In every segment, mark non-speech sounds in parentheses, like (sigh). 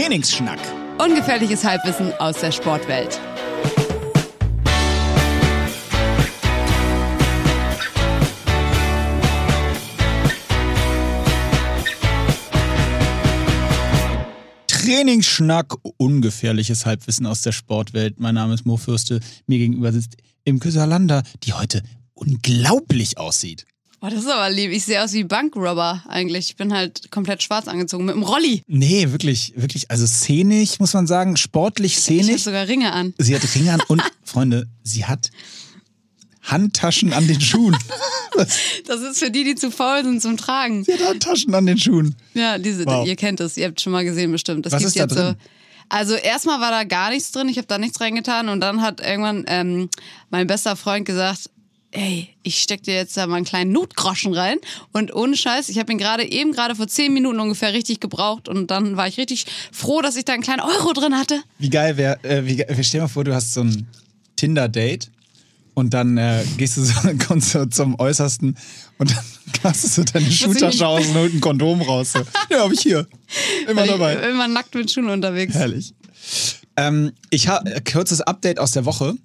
Trainingsschnack. Ungefährliches Halbwissen aus der Sportwelt. Trainingsschnack, ungefährliches Halbwissen aus der Sportwelt. Mein Name ist Mo Fürste. Mir gegenüber sitzt Imke Salanda, die heute unglaublich aussieht. Oh, das ist aber lieb. Ich sehe aus wie Bankrobber eigentlich. Ich bin halt komplett schwarz angezogen mit einem Rolli. Nee, wirklich, wirklich. Also szenisch, muss man sagen. Sportlich Ich habe szenisch. sogar Ringe an. Sie hat Ringe an und, (laughs) Freunde, sie hat Handtaschen an den Schuhen. (laughs) Das ist für die, die zu faul sind zum Tragen. Sie hat Handtaschen an den Schuhen. Ja, diese, Wow. ihr kennt es. Ihr habt schon mal gesehen bestimmt. Das Was gibt ist da jetzt drin? so. Also erstmal war da gar nichts drin. Ich habe da nichts reingetan und dann hat irgendwann ähm, mein bester Freund gesagt. Ey, ich steck dir jetzt da mal einen kleinen Notgroschen rein und ohne Scheiß, ich habe ihn gerade eben gerade vor zehn Minuten ungefähr richtig gebraucht und dann war ich richtig froh, dass ich da einen kleinen Euro drin hatte. Wie geil wäre, äh, wie, stell dir mal vor, du hast so ein Tinder-Date und dann äh, gehst du so, (laughs) kommst du zum Äußersten und dann (laughs) hast du so deine Schuhtasche aus und holst ein Kondom raus. So. Ja, hab ich hier. Immer ich dabei. immer nackt mit Schuhen unterwegs. Herrlich. Ähm, ich habe kurzes Update aus der Woche.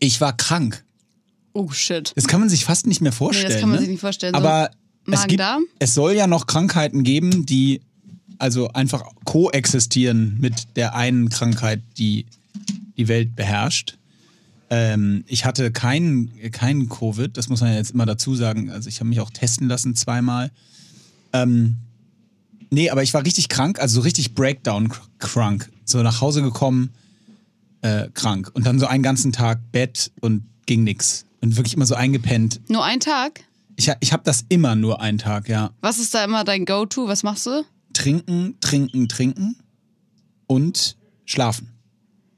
Ich war krank. Oh shit. Das kann man sich fast nicht mehr Nee, vorstellen. das kann man ne? sich nicht vorstellen. So Aber es, gibt, es soll ja noch Krankheiten geben, die also einfach koexistieren mit der einen Krankheit, die die Welt beherrscht. Ähm, ich hatte keinen keinen Covid, das muss man ja jetzt immer dazu sagen. Also ich habe mich auch testen lassen zweimal. Ähm, nee, aber ich war richtig krank, also so richtig Breakdown-krank. So nach Hause gekommen, äh, krank. Und dann so einen ganzen Tag Bett und ging nix. Und wirklich immer so eingepennt. Nur ein Tag? Ich, ich habe das immer nur einen Tag, ja. Was ist da immer dein Go-To? Was machst du? Trinken, trinken, trinken und schlafen.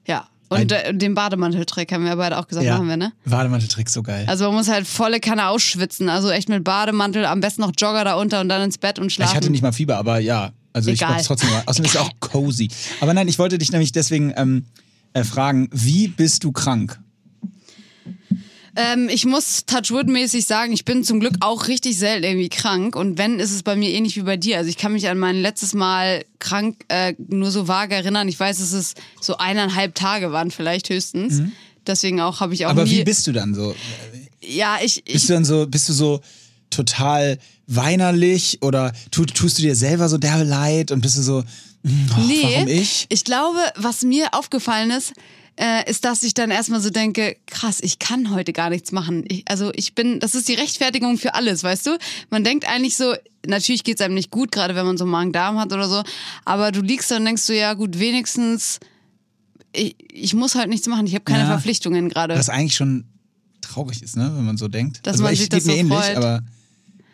Ja. Und äh, den Bademanteltrick haben wir beide auch gesagt, machen wir, ne? Bademanteltrick so geil. Also man muss halt volle Kanne ausschwitzen. Also echt mit Bademantel, am besten noch Jogger da unter und dann ins Bett und schlafen. ich hatte nicht mal Fieber, aber ja. Also ich Egal. mach's trotzdem mal. Außerdem ist es auch cozy. Aber nein, ich wollte dich nämlich deswegen ähm, äh, fragen, wie bist du krank? Ähm, ich muss Touchwood-mäßig sagen, ich bin zum Glück auch richtig selten irgendwie krank. Und wenn, ist es bei mir ähnlich wie bei dir. Also ich kann mich an mein letztes Mal krank äh, nur so vage erinnern. Ich weiß, dass es so eineinhalb Tage waren vielleicht höchstens. Deswegen auch habe ich auch Mhm. Aber nie... wie bist du dann so? ja, ich, ich Bist du dann so, bist du so total weinerlich oder tu, tust du dir selber so derbe leid und bist du so, hm, oh, Nee, warum ich? Ich glaube, was mir aufgefallen ist, äh, ist, dass ich dann erstmal so denke, krass, ich kann heute gar nichts machen. Ich, also ich bin, das ist die Rechtfertigung für alles, weißt du? Man denkt eigentlich so, natürlich geht's einem nicht gut, gerade wenn man so Magen-Darm hat oder so, aber du liegst da und denkst so, ja gut, wenigstens, ich, ich muss halt nichts machen, ich habe keine Ja. Verpflichtungen gerade. Was eigentlich schon traurig ist, ne, wenn man so denkt. Dass also man ich sich geht das mir so ähnlich, freut. aber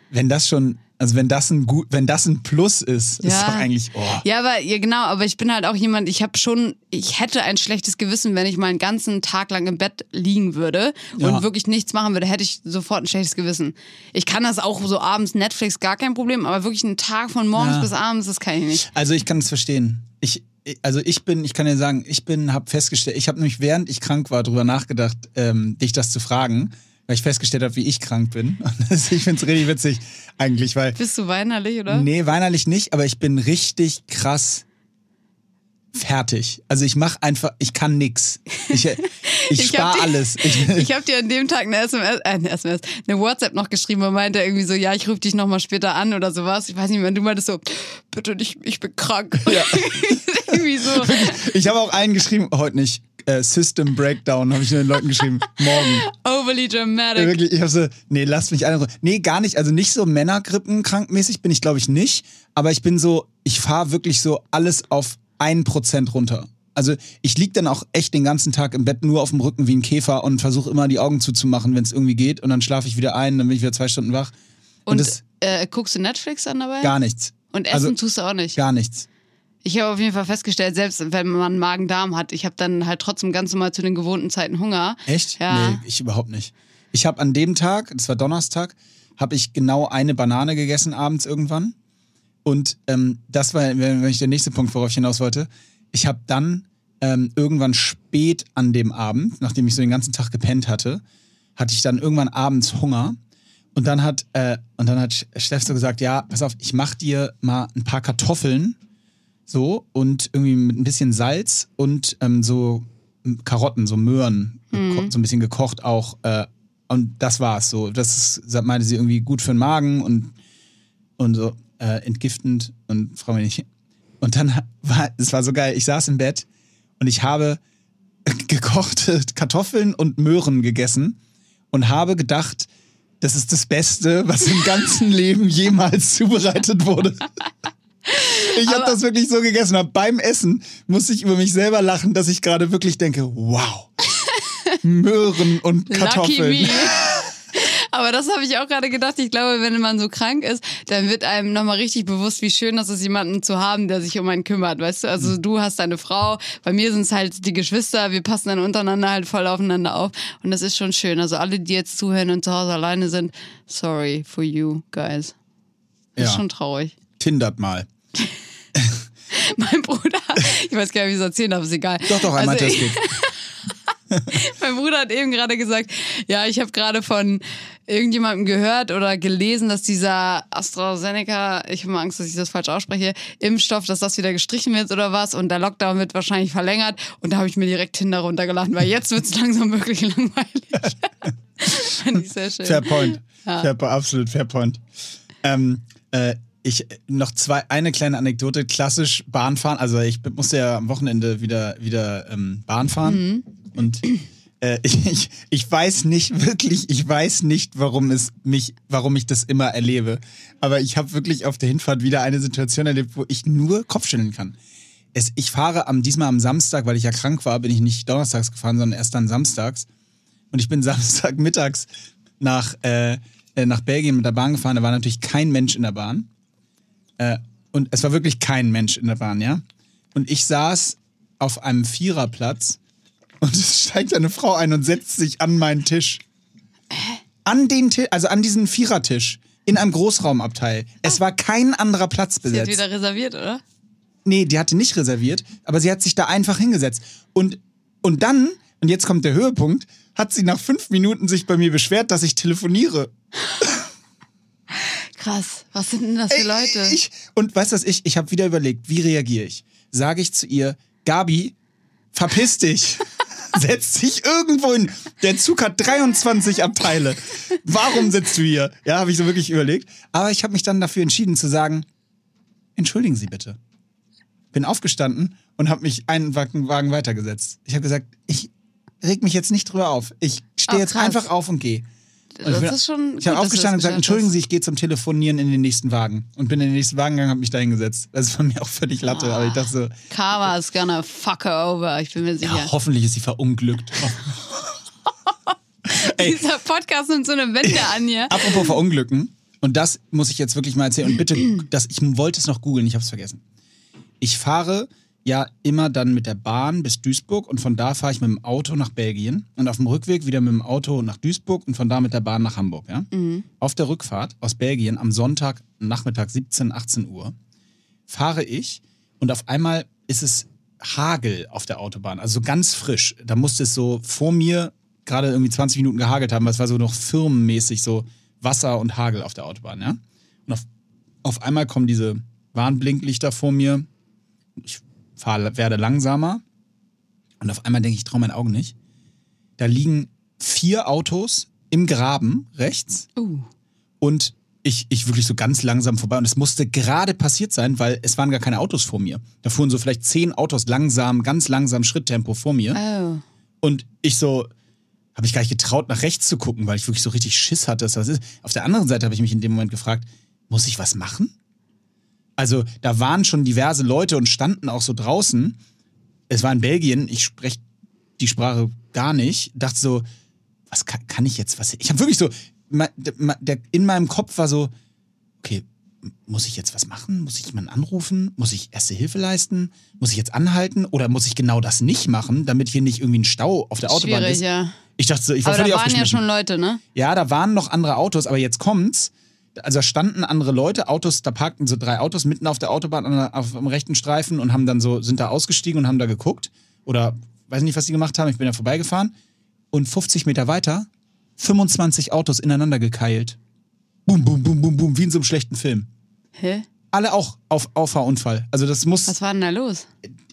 wenn das schon, also wenn das ein gut, wenn das ein Plus ist, ist Ja. doch eigentlich, oh. Ja, aber ja, genau, aber ich bin halt auch jemand, ich habe schon, ich hätte ein schlechtes Gewissen, wenn ich mal einen ganzen Tag lang im Bett liegen würde und Ja. wirklich nichts machen würde, hätte ich sofort ein schlechtes Gewissen. Ich kann das auch so abends Netflix gar kein Problem, aber wirklich einen Tag von morgens Ja. bis abends, das kann ich nicht. Also ich kann es verstehen. Ich, also ich bin, ich kann dir sagen, ich bin, habe festgestellt, ich habe nämlich während ich krank war drüber nachgedacht, ähm, dich das zu fragen, weil ich festgestellt habe, wie ich krank bin. Und das, (laughs) ich finde es richtig witzig eigentlich, weil Bist du weinerlich, oder? nee, weinerlich nicht, aber ich bin richtig krass fertig. Also ich mache einfach, ich kann nix. Ich, (laughs) ich, Ich hab spare alles. Ich, (laughs) Ich habe dir an dem Tag eine SMS, äh, eine SMS, eine WhatsApp noch geschrieben und meinte irgendwie so, ja, ich rufe dich nochmal später an oder sowas. Ich weiß nicht, wenn du meintest so, bitte nicht, ich bin krank. Ja. irgendwie so. ich habe auch einen geschrieben, heute nicht. Äh, System Breakdown habe ich den Leuten geschrieben. (laughs) Morgen. Overly dramatic. Ja, wirklich, ich habe so, nee, lasst mich eine. Nee, gar nicht. Also nicht so Männergrippenkrankmäßig bin ich, glaube ich, nicht. Aber ich bin so, ich fahre wirklich so alles auf ein Prozent runter. Also ich lieg dann auch echt den ganzen Tag im Bett nur auf dem Rücken wie ein Käfer und versuche immer die Augen zuzumachen, wenn es irgendwie geht. Und dann schlafe ich wieder ein, dann bin ich wieder zwei Stunden wach. Und, Und das äh, guckst du Netflix an dabei? gar nichts. Und essen Also- tust du auch nicht. Gar nichts. Ich habe auf jeden Fall festgestellt, selbst wenn man Magen-Darm hat, ich habe dann halt trotzdem ganz normal zu den gewohnten Zeiten Hunger. Echt? Ja. Nee, ich überhaupt nicht. Ich habe an dem Tag, das war Donnerstag, habe ich genau eine Banane gegessen abends irgendwann. Und ähm, das war, wenn ich der nächste Punkt, worauf ich hinaus wollte. Ich habe dann ähm, irgendwann spät an dem Abend, nachdem ich so den ganzen Tag gepennt hatte, hatte ich dann irgendwann abends Hunger. Und dann hat, äh, und dann hat Steff so gesagt, ja, pass auf, ich mach dir mal ein paar Kartoffeln So, und irgendwie mit ein bisschen Salz und ähm, so Karotten, so Möhren, geko- so ein bisschen gekocht auch. Äh, und das war's so. Das ist, meinte sie irgendwie gut für den Magen und, und so äh, entgiftend und frage mich nicht. Und dann (laughs) war es war so geil. Ich saß im Bett und ich habe (laughs) gekochte Kartoffeln und Möhren gegessen und habe gedacht, das ist das Beste, was im ganzen Leben jemals (laughs) zubereitet wurde. Ich habe Aber- das wirklich so gegessen. Hab beim Essen musste ich über mich selber lachen, dass ich gerade wirklich denke, wow. Möhren und Lucky Kartoffeln. me. (laughs) Aber das habe ich auch gerade gedacht. Ich glaube, wenn man so krank ist, dann wird einem nochmal richtig bewusst, wie schön das ist, jemanden zu haben, der sich um einen kümmert. Weißt du, also du hast deine Frau, bei mir sind es halt die Geschwister, wir passen dann untereinander halt voll aufeinander auf. Und das ist schon schön. Also alle, die jetzt zuhören und zu Hause alleine sind, sorry for you guys. Das Ja. ist schon traurig. Tindert mal. (laughs) Mein Bruder, ich weiß gar nicht, wie ich es erzählen darf, ist egal. Doch, doch, einmal Also, das geht. (laughs) Mein Bruder hat eben gerade gesagt, ja, ich habe gerade von irgendjemandem gehört oder gelesen, dass dieser AstraZeneca, ich habe mal Angst, dass ich das falsch ausspreche, Impfstoff, dass das wieder gestrichen wird oder was und der Lockdown wird wahrscheinlich verlängert und da habe ich mir direkt Tinder runtergeladen, weil jetzt wird es langsam wirklich langweilig. (laughs) Fand ich sehr schön. Fair point. Fair, po- absolut fair point. Ähm, äh, ich noch zwei, eine kleine Anekdote, klassisch Bahnfahren. Also ich musste ja am Wochenende wieder, wieder ähm, Bahn fahren. Und äh, (laughs) ich, ich, ich weiß nicht wirklich, ich weiß nicht, warum es mich, warum ich das immer erlebe. Aber ich habe wirklich auf der Hinfahrt wieder eine Situation erlebt, wo ich nur Kopfschütteln kann. Es, ich fahre am, diesmal am Samstag, weil ich ja krank war, bin ich nicht donnerstags gefahren, sondern erst dann samstags. Und ich bin (laughs) Samstagmittags nach, äh, äh, nach Belgien mit der Bahn gefahren. Da war natürlich kein Mensch in der Bahn. Äh, und es war wirklich kein Mensch in der Bahn, ja. Und ich saß auf einem Viererplatz und es steigt eine Frau ein und setzt sich an meinen Tisch. An den Tisch, also an diesen Vierertisch. In einem Großraumabteil. Es war kein anderer Platz Sie hat besetzt. wieder reserviert, oder? Nee, die hatte nicht reserviert, aber sie hat sich da einfach hingesetzt. Und, und dann, und jetzt kommt der Höhepunkt, hat sie nach fünf Minuten sich bei mir beschwert, dass ich telefoniere. (laughs) Krass. Was sind denn das für Leute? Ich, und weißt du was, ich, ich habe wieder überlegt, wie reagiere ich? Sage ich zu ihr, Gabi, verpiss dich. (laughs) Setz dich irgendwo hin. Der Zug hat 23 Abteile. Warum sitzt du hier? Ja, habe ich so wirklich überlegt. Aber ich habe mich dann dafür entschieden zu sagen, entschuldigen Sie bitte. Bin aufgestanden und habe mich einen Wagen, weitergesetzt. Ich habe gesagt, ich reg mich jetzt nicht drüber auf. Ich stehe Ach, jetzt einfach auf und gehe. Und Das bin- ist schon Ich habe aufgestanden und gesagt, entschuldigen. Sie, ich gehe zum Telefonieren in den nächsten Wagen. Und bin in den nächsten Wagen gegangen, habe mich da hingesetzt. Das von mir auch völlig Latte, aber ich dachte so, Karma is gonna fuck her over, ich bin mir sicher. ja, hoffentlich ist sie verunglückt. (laughs) ey. Dieser Podcast nimmt so eine Wende an hier. (laughs) Apropos verunglücken, und das muss ich jetzt wirklich mal erzählen. Und bitte, (clears throat) das, ich wollte es noch googeln, ich habe es vergessen. Ich fahre ja immer dann mit der Bahn bis Duisburg und von da fahre ich mit dem Auto nach Belgien und auf dem Rückweg wieder mit dem Auto nach Duisburg und von da mit der Bahn nach Hamburg. Ja? Auf der Rückfahrt aus Belgien am Sonntag Nachmittag 17, 18 Uhr fahre ich und auf einmal ist es Hagel auf der Autobahn, also so ganz frisch. Da musste es so vor mir gerade irgendwie 20 Minuten gehagelt haben, weil es war so noch firmenmäßig so Wasser und Hagel auf der Autobahn, ja. Und auf, auf einmal kommen diese Warnblinklichter vor mir. Ich fahr, werde langsamer und auf einmal denke ich, ich traue meinen Augen nicht. Da liegen vier Autos im Graben rechts Uh. und ich, ich wirklich so ganz langsam vorbei. Und es musste gerade passiert sein, weil es waren gar keine Autos vor mir. Da fuhren so vielleicht zehn Autos langsam, ganz langsam Schritttempo vor mir. Oh. Und ich so, habe ich gar nicht getraut, nach rechts zu gucken, weil ich wirklich so richtig Schiss hatte, dass das ist. Auf der anderen Seite habe ich mich in dem Moment gefragt, muss ich was machen? Also da waren schon diverse Leute und standen auch so draußen. Es war in Belgien, ich spreche die Sprache gar nicht. Dachte so, was kann, kann ich jetzt, was, ich habe wirklich so, in meinem Kopf war so, okay, muss ich jetzt was machen? Muss ich jemanden anrufen? Muss ich erste Hilfe leisten? Muss ich jetzt anhalten? Oder muss ich genau das nicht machen, damit hier nicht irgendwie ein Stau auf der Autobahn Schwierig, ist? ja. Ich dachte so, ich war Aber da völlig waren ja schon Leute, ne? Ja, da waren noch andere Autos, aber jetzt kommt's. Also standen andere Leute, Autos, da parkten so drei Autos mitten auf der Autobahn an auf dem rechten Streifen und haben dann so, sind da ausgestiegen und haben da geguckt. Oder weiß nicht, was die gemacht haben, ich bin da vorbeigefahren. Und 50 Meter weiter, 25 Autos ineinander gekeilt. Boom, boom, boom, boom, boom, wie in so einem schlechten Film. Hä? Alle auch auf Auffahrunfall. Also das muss. Was war denn da los?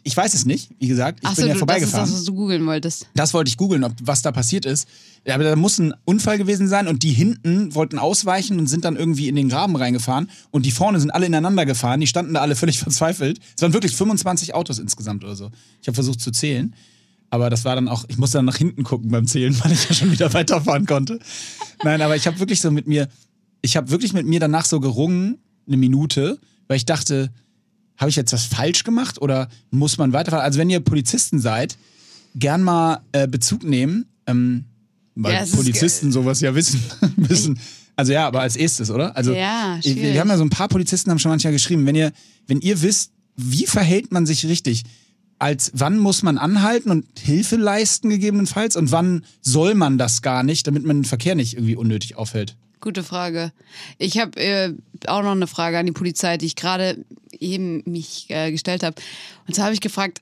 Ich weiß es nicht, wie gesagt. Ich Achso, bin ja du, das ist vorbeigefahren. das, was du googeln wolltest. Das wollte ich googeln, ob was da passiert ist. Aber da muss ein Unfall gewesen sein und die hinten wollten ausweichen und sind dann irgendwie in den Graben reingefahren und die vorne sind alle ineinander gefahren. Die standen da alle völlig (laughs) verzweifelt. Es waren wirklich 25 Autos insgesamt oder so. Ich habe versucht zu zählen. Aber das war dann auch, ich musste dann nach hinten gucken beim Zählen, (laughs) weil ich ja schon wieder weiterfahren konnte. Nein, aber ich habe wirklich so mit mir, ich habe wirklich mit mir danach so gerungen, eine Minute, weil ich dachte, habe ich jetzt was falsch gemacht oder muss man weiterfahren? Also wenn ihr Polizisten seid, gern mal äh, Bezug nehmen, ähm, weil Ja, Polizisten sowas ja wissen (laughs) müssen. Also ja, aber als erstes, oder? Also Ja, wir, schwierig. wir haben ja so ein paar Polizisten haben schon manchmal geschrieben, wenn ihr, wenn ihr wisst, wie verhält man sich richtig, als wann muss man anhalten und Hilfe leisten gegebenenfalls und wann soll man das gar nicht, damit man den Verkehr nicht irgendwie unnötig aufhält. Gute Frage. Ich habe äh, auch noch eine Frage an die Polizei, die ich gerade eben mich äh, gestellt habe. Und zwar habe ich gefragt,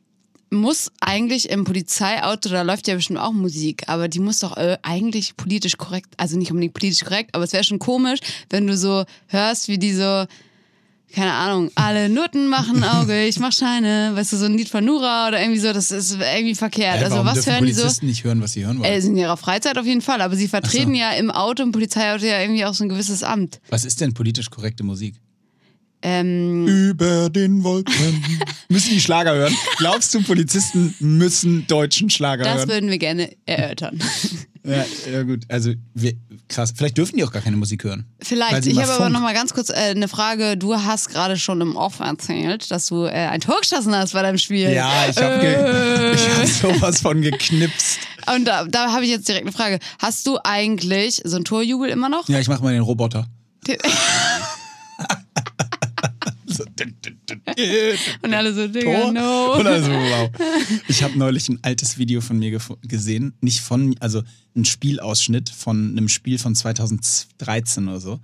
muss eigentlich im Polizeiauto, da läuft ja bestimmt auch Musik, aber die muss doch äh, eigentlich politisch korrekt, also nicht unbedingt politisch korrekt, aber es wäre schon komisch, wenn du so hörst, wie die so, keine Ahnung, alle Nutten machen Auge, ich mach Scheine, weißt du, so ein Lied von Nura oder irgendwie so, das ist irgendwie verkehrt. Hä, also was hören die so? Polizisten nicht hören, was sie hören wollen? Äh, in ihrer Freizeit auf jeden Fall, aber sie vertreten so. ja im Auto, im Polizeiauto ja irgendwie auch so ein gewisses Amt. was ist denn politisch korrekte Musik? Ähm, Über den Wolken. (laughs) müssen die Schlager hören? Glaubst du, Polizisten müssen deutschen Schlager das hören? würden wir gerne erörtern. Ja, ja, gut. Also, wir, krass. Vielleicht dürfen die auch gar keine Musik hören. Vielleicht. Ich habe aber noch mal ganz kurz äh, eine Frage. Du hast gerade schon im Off erzählt, dass du äh, ein Tor geschossen hast bei deinem Spiel. Ja, ich habe Äh. ich hab sowas von geknipst. Und da, da habe ich jetzt direkt eine Frage. Hast du eigentlich so ein Torjubel immer noch? Ja, ich mache mal den Roboter. (laughs) (laughs) Und alle so, Digga, no. Und also, wow. Ich habe neulich ein altes Video von mir gesehen. Nicht von, also ein Spielausschnitt von einem Spiel von 2013 oder so.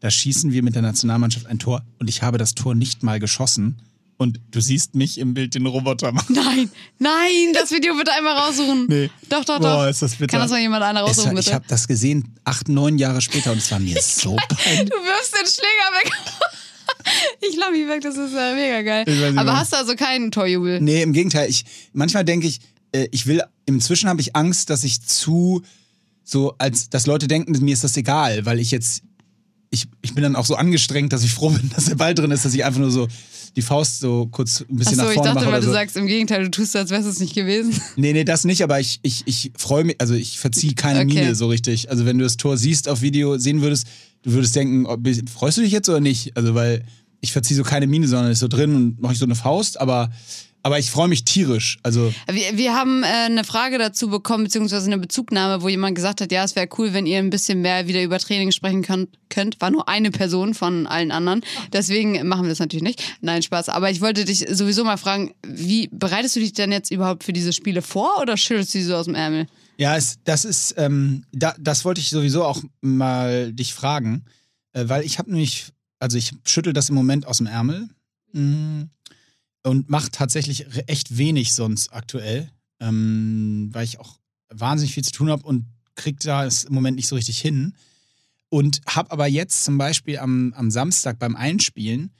Da schießen wir mit der Nationalmannschaft ein Tor und ich habe das Tor nicht mal geschossen. Und du siehst mich im Bild den Roboter machen. Nein, nein, das Video bitte einmal raussuchen. Nee. Doch, doch, doch. Boah, ist das bitter. Kann das mal jemand einer raussuchen, war, ich bitte? habe das gesehen, acht, neun Jahre später und es war mir (laughs) so peinlich. Du wirfst den Schläger weg. Ich lache mich weg, das ist äh, mega geil. Aber warum. hast du also keinen Torjubel? Nee, im Gegenteil. Ich, manchmal denke ich, äh, ich will, inzwischen habe ich Angst, dass ich zu, so, als, dass Leute denken, mir ist das egal, weil ich jetzt, ich, ich bin dann auch so angestrengt, dass ich froh bin, (laughs) dass der Ball drin ist, dass ich einfach nur so die Faust so kurz ein bisschen Achso, nach ich vorne dachte, mache weil oder du so. sagst, im Gegenteil, du tust so, als wär's es nicht gewesen. (laughs) Nee, nee, das nicht, aber ich, ich, ich freue mich, also ich verziehe keine Okay. Miene so richtig. Also wenn du das Tor siehst auf Video, sehen würdest, du würdest denken, ob, freust du dich jetzt oder nicht? Also weil ich verziehe so keine Miene, sondern ist so drin und mache ich so eine Faust, aber, aber ich freue mich tierisch. Also Wir, wir haben äh, eine Frage dazu bekommen, beziehungsweise eine Bezugnahme, wo jemand gesagt hat, ja, es wäre cool, wenn ihr ein bisschen mehr wieder über Training sprechen könnt. könnt. War nur eine Person von allen anderen. Deswegen machen wir das natürlich nicht. Nein, Spaß. Aber ich wollte dich sowieso mal fragen, wie bereitest du dich denn jetzt überhaupt für diese Spiele vor oder schüttelst du die so aus dem Ärmel? Ja, es, das ist, ähm, da, das wollte ich sowieso auch mal dich fragen, äh, weil ich habe nämlich, also ich schüttel das im Moment aus dem Ärmel mm, und mache tatsächlich echt wenig sonst aktuell, ähm, weil ich auch wahnsinnig viel zu tun habe und krieg da es im Moment nicht so richtig hin. Und habe aber jetzt zum Beispiel am, am Samstag beim Einspielen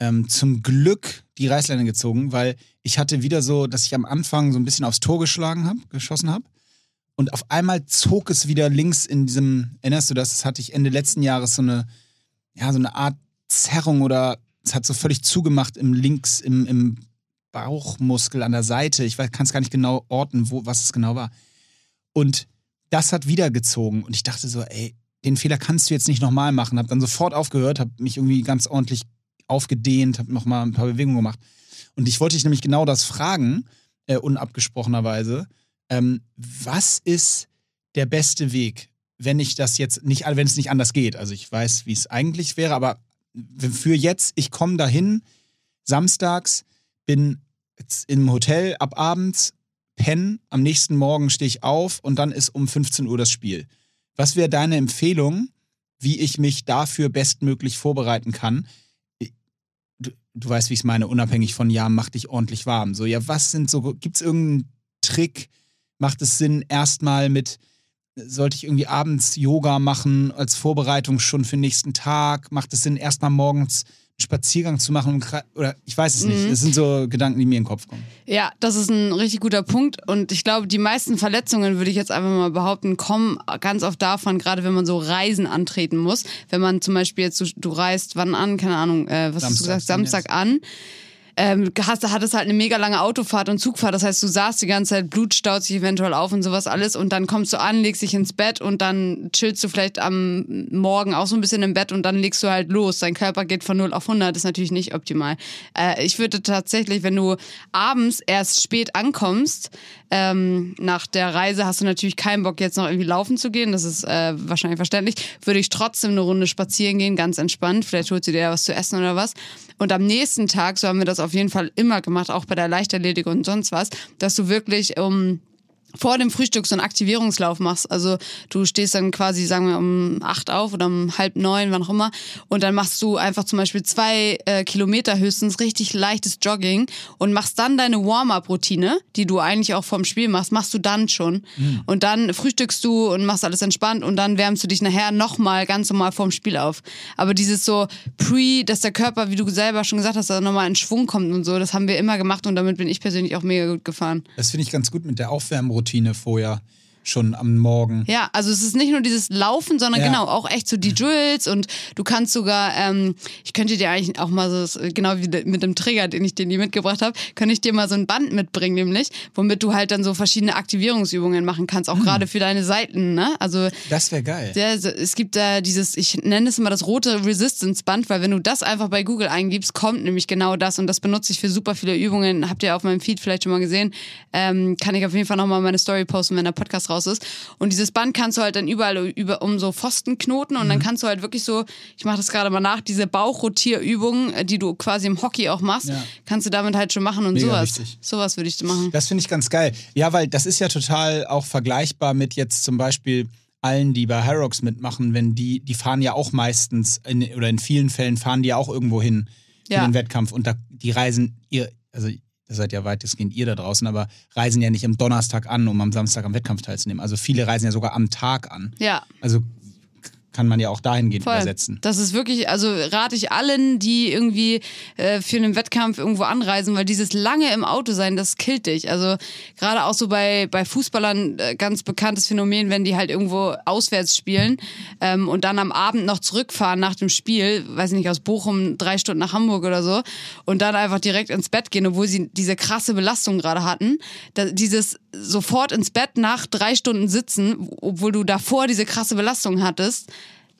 ähm, zum Glück die Reißleine gezogen, weil ich hatte wieder so, dass ich am Anfang so ein bisschen aufs Tor geschlagen habe, geschossen habe. Und auf einmal zog es wieder links in diesem, erinnerst du das? Das hatte ich Ende letzten Jahres so eine, ja, so eine Art Zerrung oder es hat so völlig zugemacht im links, im, im Bauchmuskel an der Seite. Ich kann es gar nicht genau orten, wo, was es genau war. Und das hat wieder gezogen. Und ich dachte so, ey, den Fehler kannst du jetzt nicht nochmal machen. Hab dann sofort aufgehört, hab mich irgendwie ganz ordentlich aufgedehnt, hab nochmal ein paar Bewegungen gemacht. Und ich wollte dich nämlich genau das fragen, äh, unabgesprochenerweise. Ähm, was ist der beste Weg, wenn ich das jetzt nicht, wenn es nicht anders geht? Also ich weiß, wie es eigentlich wäre, aber für jetzt, ich komme dahin, samstags, bin im Hotel ab abends, penne, am nächsten Morgen stehe ich auf und dann ist um 15 Uhr das Spiel. Was wäre deine Empfehlung, wie ich mich dafür bestmöglich vorbereiten kann? Du, du weißt, wie ich es meine, unabhängig von ja, mach dich ordentlich warm. So, ja, was sind so, gibt es irgendeinen Trick? Macht es Sinn, erstmal mit, sollte ich irgendwie abends Yoga machen als Vorbereitung schon für den nächsten Tag? Macht es Sinn, erstmal morgens Spaziergang zu machen oder ich weiß es Mhm. nicht. Das sind so Gedanken, die mir in den Kopf kommen. Ja, das ist ein richtig guter Punkt. Und ich glaube, die meisten Verletzungen, würde ich jetzt einfach mal behaupten, kommen ganz oft davon, gerade wenn man so Reisen antreten muss. Wenn man zum Beispiel jetzt, du, du reist wann an, keine Ahnung, äh, was hast du Samstag gesagt, Samstag an. Ähm, hattest halt eine mega lange Autofahrt und Zugfahrt. Das heißt, du saßt die ganze Zeit, Blut staut sich eventuell auf und sowas alles. Und dann kommst du an, legst dich ins Bett und dann chillst du vielleicht am Morgen auch so ein bisschen im Bett und dann legst du halt los. Dein Körper geht von 0 auf 100, ist natürlich nicht optimal. Äh, ich würde tatsächlich, wenn du abends erst spät ankommst, ähm, nach der Reise hast du natürlich keinen Bock, jetzt noch irgendwie laufen zu gehen. Das ist äh, wahrscheinlich verständlich. Würde ich trotzdem eine Runde spazieren gehen, ganz entspannt. Vielleicht holst du dir ja was zu essen oder was. Und am nächsten Tag, so haben wir das auf jeden Fall immer gemacht, auch bei der Leichterledigung und sonst was, dass du wirklich um vor dem Frühstück so einen Aktivierungslauf machst. Also du stehst dann quasi, sagen wir, um acht auf oder um halb neun, wann auch immer. Und dann machst du einfach zum Beispiel zwei äh, Kilometer höchstens richtig leichtes Jogging und machst dann deine Warm-up-Routine, die du eigentlich auch vorm Spiel machst, machst du dann schon. Und dann frühstückst du und machst alles entspannt und dann wärmst du dich nachher nochmal ganz normal vorm Spiel auf. Aber dieses so pre, dass der Körper, wie du selber schon gesagt hast, dass er nochmal in Schwung kommt und so, das haben wir immer gemacht und damit bin ich persönlich auch mega gut gefahren. Das finde ich ganz gut mit der Aufwärmroutine vorher schon am Morgen. Ja, also es ist nicht nur dieses Laufen, sondern Ja. genau auch echt so die Drills und du kannst sogar, ähm, ich könnte dir eigentlich auch mal so, genau wie mit dem Trigger, den ich dir nie mitgebracht habe, könnte ich dir mal so ein Band mitbringen, nämlich, womit du halt dann so verschiedene Aktivierungsübungen machen kannst, auch gerade für deine Seiten, ne? Also Das wäre geil. der, es gibt da dieses, ich nenne es immer das rote Resistance Band, weil wenn du das einfach bei Google eingibst, kommt nämlich genau das und das benutze ich für super viele Übungen. Habt ihr auf meinem Feed vielleicht schon mal gesehen? Ähm, kann ich auf jeden Fall nochmal meine Story posten, wenn der Podcast raus ist. Und dieses Band kannst du halt dann überall über, um so Pfosten knoten und dann Mhm. kannst du halt wirklich so, ich mache das gerade mal nach, diese Bauchrotierübungen, äh, die du quasi im Hockey auch machst, Ja. kannst du damit halt schon machen und Mega sowas. wichtig. Sowas würde ich machen. Das finde ich ganz geil. Ja, weil das ist ja total auch vergleichbar mit jetzt zum Beispiel allen, die bei Hyrox mitmachen, wenn die, die fahren ja auch meistens, in, oder in vielen Fällen fahren die ja auch irgendwo hin für Ja. den Wettkampf und da, die reisen, ihr, also ihr seid ja weitestgehend ihr da draußen, aber reisen ja nicht am Donnerstag an, um am Samstag am Wettkampf teilzunehmen. Also viele reisen ja sogar am Tag an. Ja. Also kann man ja auch dahingehend Voll. übersetzen. Das ist wirklich, also rate ich allen, die irgendwie äh, für einen Wettkampf irgendwo anreisen, weil dieses lange im Auto sein, das killt dich. Also gerade auch so bei, bei Fußballern äh, ganz bekanntes Phänomen, wenn die halt irgendwo auswärts spielen ähm, und dann am Abend noch zurückfahren nach dem Spiel, weiß nicht, aus Bochum drei Stunden nach Hamburg oder so und dann einfach direkt ins Bett gehen, obwohl sie diese krasse Belastung gerade hatten. Da, dieses sofort ins Bett nach drei Stunden sitzen, obwohl du davor diese krasse Belastung hattest,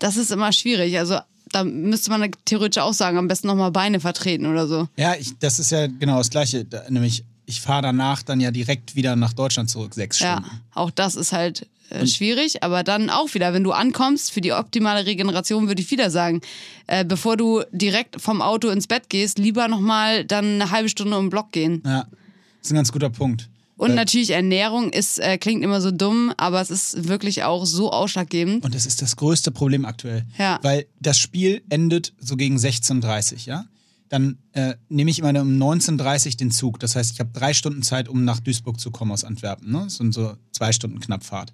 das ist immer schwierig. Also da müsste man theoretisch auch sagen, am besten nochmal Beine vertreten oder so. Ja, ich, das ist ja genau das Gleiche. Da, nämlich, ich fahre danach dann ja direkt wieder nach Deutschland zurück, sechs Ja, Stunden. auch das ist halt äh, schwierig, aber dann auch wieder, wenn du ankommst, für die optimale Regeneration würde ich wieder sagen, äh, bevor du direkt vom Auto ins Bett gehst, lieber nochmal dann eine halbe Stunde um den Block gehen. Ja, das ist ein ganz guter Punkt. Und Weil- natürlich Ernährung ist, äh, klingt immer so dumm, aber es ist wirklich auch so ausschlaggebend. Und das ist das größte Problem aktuell. Ja. Weil das Spiel endet so gegen 16.30 Uhr, ja? Dann äh, nehme ich immer um 19.30 Uhr den Zug. Das heißt, ich habe drei Stunden Zeit, um nach Duisburg zu kommen aus Antwerpen. Ne? Das sind so zwei Stunden knapp Fahrt.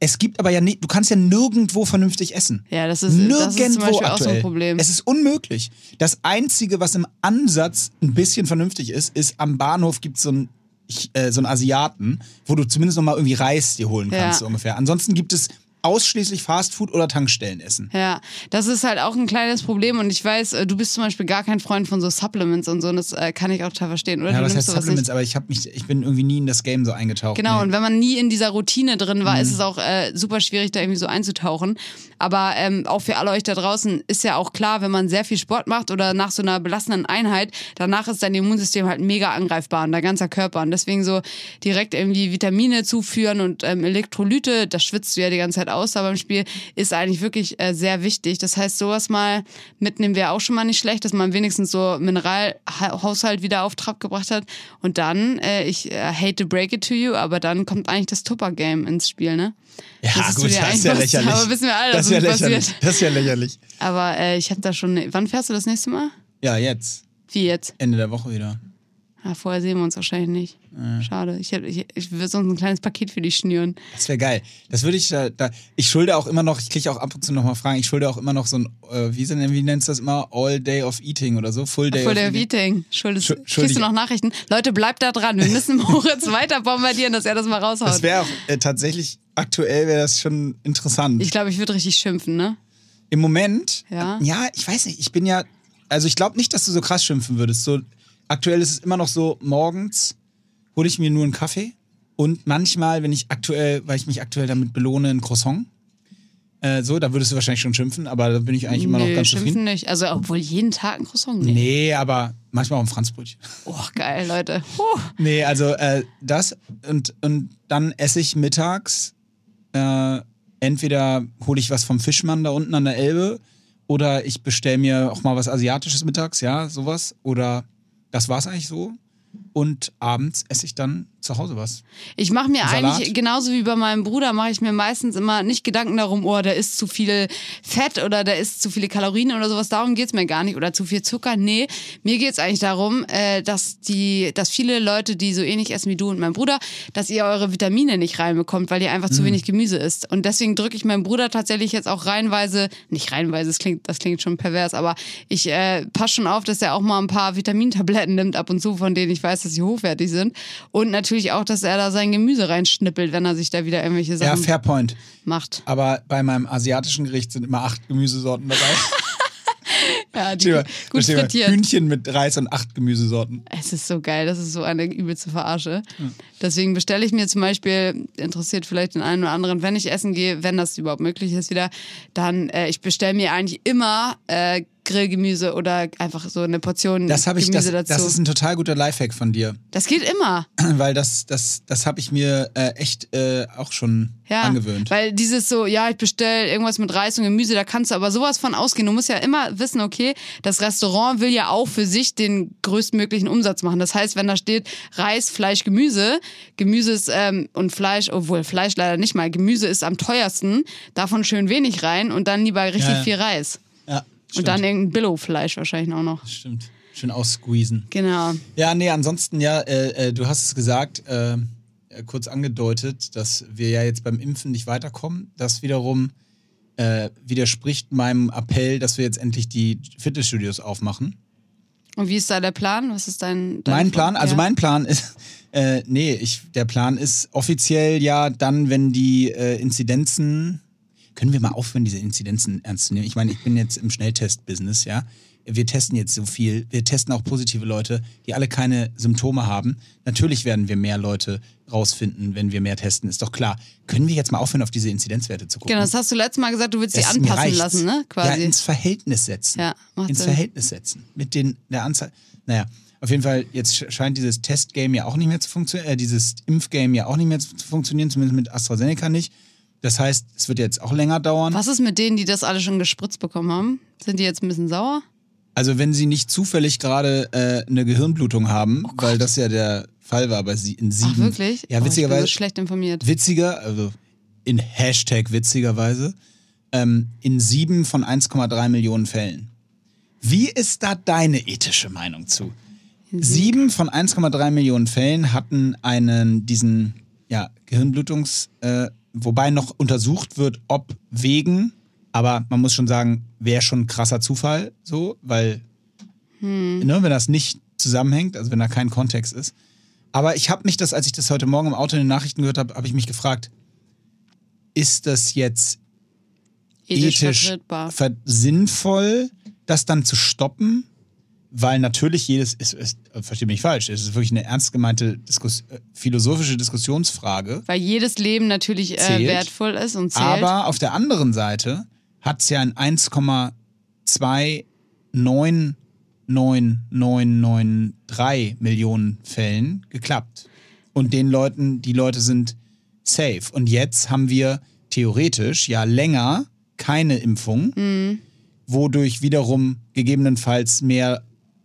Es gibt aber ja nicht, du kannst ja nirgendwo vernünftig essen. Ja, das ist- das ist zum Beispiel auch so ein aktuell. Problem. Es ist unmöglich. Das Einzige, was im Ansatz ein bisschen vernünftig ist, ist am Bahnhof gibt es so ein äh, so einen Asiaten, wo du zumindest noch mal irgendwie Reis dir holen kannst, Ja. so ungefähr. Ansonsten gibt es ausschließlich Fastfood oder Tankstellenessen. Ja, das ist halt auch ein kleines Problem und ich weiß, äh, du bist zum Beispiel gar kein Freund von so Supplements und so und das äh, kann ich auch total verstehen, oder? Ja, du was nimmst heißt Supplements, aber ich mich, ich bin irgendwie nie in das Game so eingetaucht. Genau, Nee. und wenn man nie in dieser Routine drin war, Mhm. ist es auch äh, super schwierig, da irgendwie so einzutauchen. Aber ähm, auch für alle euch da draußen ist ja auch klar, wenn man sehr viel Sport macht oder nach so einer belastenden Einheit, danach ist dein Immunsystem halt mega angreifbar und dein ganzer Körper. Und deswegen so direkt irgendwie Vitamine zuführen und ähm, Elektrolyte, das schwitzt du ja die ganze Zeit aus da beim Spiel, ist eigentlich wirklich äh, sehr wichtig. Das heißt, sowas mal mitnehmen wäre auch schon mal nicht schlecht, dass man wenigstens so Mineralhaushalt wieder auf Trab gebracht hat. Und dann, äh, ich äh, hate to break it to you, aber dann kommt eigentlich das Tupper-Game ins Spiel, ne? Ja, Das gut, das ist ja lächerlich. aber wissen wir alle, das ist ja lächerlich. passiert. Das ist ja lächerlich. Aber äh, ich habe da schon. Wann fährst du das nächste Mal? Ja, jetzt. Wie jetzt? Ende der Woche wieder. Ja, vorher sehen wir uns wahrscheinlich nicht. Schade. Ich, ich, ich würde sonst ein kleines Paket für dich schnüren. Das wäre geil. Das würde ich da, da. Ich schulde auch immer noch, ich kriege auch ab und zu noch mal Fragen, ich schulde auch immer noch so ein, äh, wie, sind, wie nennst du das immer? All Day of Eating oder so? Full Day Vor of der Eating. Meeting. Schuldest, Schu- kriegst du noch Nachrichten? Leute, bleibt da dran. Wir müssen (laughs) Moritz weiter bombardieren, dass er das mal raushaut. Das wäre auch äh, tatsächlich, aktuell wäre das schon interessant. ich glaube, ich würde richtig schimpfen, ne? Im Moment, Ja. äh, ja, ich weiß nicht, ich bin ja, also ich glaube nicht, dass du so krass schimpfen würdest. So, aktuell ist es immer noch so, morgens hole ich mir nur einen Kaffee und manchmal, wenn ich aktuell, weil ich mich aktuell damit belohne, ein Croissant. Äh, so, da würdest du wahrscheinlich schon schimpfen, aber da bin ich eigentlich immer noch Nö, ganz schimpfen zufrieden. nicht. Also, obwohl jeden Tag ein Croissant. Nee. Nee, aber manchmal auch ein Franzbrötchen. Oh, geil, Leute. (laughs) Puh. Nee, also äh, das und, und dann esse ich mittags äh, entweder hole ich was vom Fischmann da unten an der Elbe oder ich bestelle mir auch mal was Asiatisches mittags, ja, sowas. Oder das war's eigentlich so. Und abends esse ich dann zu Hause was. Ich mache mir Salat? eigentlich, genauso wie bei meinem Bruder, mache ich mir meistens immer nicht Gedanken darum, oh, der isst zu viel Fett oder der isst zu viele Kalorien oder sowas. Darum geht's mir gar nicht. Oder zu viel Zucker. Nee, mir geht's eigentlich darum, äh, dass die, dass viele Leute, die so ähnlich essen wie du und mein Bruder, dass ihr eure Vitamine nicht reinbekommt, weil ihr einfach Mhm. zu wenig Gemüse isst. Und deswegen drücke ich meinem Bruder tatsächlich jetzt auch reinweise, nicht reinweise, das klingt, das klingt schon pervers, aber ich äh, passe schon auf, dass er auch mal ein paar Vitamintabletten nimmt ab und zu, von denen ich weiß, dass sie hochwertig sind. Und natürlich auch, dass er da sein Gemüse reinschnippelt, wenn er sich da wieder irgendwelche Ja, Sachen fair point. macht. Aber bei meinem asiatischen Gericht sind immer acht Gemüsesorten dabei. (laughs) Ja, die dir- gut frittiert. Hühnchen mit Reis und acht Gemüsesorten. Es ist so geil, das ist so eine übelste Verarsche. Deswegen bestelle ich mir zum Beispiel, interessiert vielleicht den einen oder anderen, wenn ich essen gehe, wenn das überhaupt möglich ist wieder, dann, äh, ich bestelle mir eigentlich immer äh, Grillgemüse oder einfach so eine Portion Das ich, das, Gemüse dazu. das ist ein total guter Lifehack von dir. das geht immer. (clears throat) Weil das, das, das habe ich mir äh, echt äh, auch schon Ja, angewöhnt. weil dieses so, ja, ich bestelle irgendwas mit Reis und Gemüse, da kannst du aber sowas von ausgehen. Du musst ja immer wissen, okay, das Restaurant will ja auch für sich den größtmöglichen Umsatz machen. Das heißt, wenn da steht Reis, Fleisch, Gemüse, Gemüse ist ähm, und Fleisch, obwohl Fleisch leider nicht mal, Gemüse ist am teuersten, davon schön wenig rein und dann lieber richtig Ja, ja. viel Reis. ja, Und dann irgendein Billow-Fleisch wahrscheinlich auch noch. Stimmt. Schön aussqueezen. Genau. Ja, nee, ansonsten ja, äh, äh, du hast es gesagt, äh, äh, kurz angedeutet, dass wir ja jetzt beim Impfen nicht weiterkommen. Das wiederum äh, widerspricht meinem Appell, dass wir jetzt endlich die Fitnessstudios aufmachen. Und wie ist da der Plan? Was ist dein, dein Mein Plan, also Ja. mein Plan ist, (laughs) äh, nee, ich, der Plan ist offiziell ja dann, wenn die äh, Inzidenzen, können wir mal aufhören, diese Inzidenzen ernst zu nehmen? Ich meine, ich bin jetzt im Schnelltest-Business, ja. Wir testen jetzt so viel, wir testen auch positive Leute, die alle keine Symptome haben. Natürlich werden wir mehr Leute rausfinden, wenn wir mehr testen, ist doch klar. Können wir jetzt mal aufhören, auf diese Inzidenzwerte zu gucken? Genau, das hast du letztes Mal gesagt, du willst sie anpassen lassen, ne? Quasi. Ja, ins Verhältnis setzen. Ja, macht ins Sinn. Verhältnis setzen. Mit den, der Anzahl. Naja, auf jeden Fall, jetzt sch- scheint dieses Testgame ja auch nicht mehr zu funktionieren, äh, dieses Impfgame ja auch nicht mehr zu funktionieren, zumindest mit AstraZeneca nicht. Das heißt, es wird jetzt auch länger dauern. Was ist mit denen, die das alle schon gespritzt bekommen haben? Sind die jetzt ein bisschen sauer? Also, wenn sie nicht zufällig gerade äh, eine Gehirnblutung haben, Oh weil das ja der Fall war bei sie in sieben. Ach, wirklich? Ja, oh, ich bin witzigerweise. so schlecht informiert. witziger, also in Hashtag witzigerweise, ähm, in sieben von 1,3 Millionen Fällen. Wie ist da deine ethische Meinung zu? Sieben von 1,3 Millionen Fällen hatten einen, diesen, ja, Gehirnblutungs, äh, wobei noch untersucht wird, ob wegen, aber man muss schon sagen, wäre schon ein krasser Zufall, so, weil, ne, wenn das nicht zusammenhängt, also wenn da kein Kontext ist. Aber ich habe mich das, als ich das heute Morgen im Auto in den Nachrichten gehört habe, habe ich mich gefragt, ist das jetzt Ethisch, ethisch sinnvoll, das dann zu stoppen? Weil natürlich jedes, ist, ist, verstehe mich falsch, es ist wirklich eine ernst gemeinte Diskus philosophische Diskussionsfrage. Weil jedes Leben natürlich äh, Zählt. wertvoll ist und zählt. Aber auf der anderen Seite hat es ja in 1,29993 Millionen Fällen geklappt. Und den Leuten, die Leute sind safe. Und jetzt haben wir theoretisch ja länger keine Impfung, wodurch wiederum gegebenenfalls mehr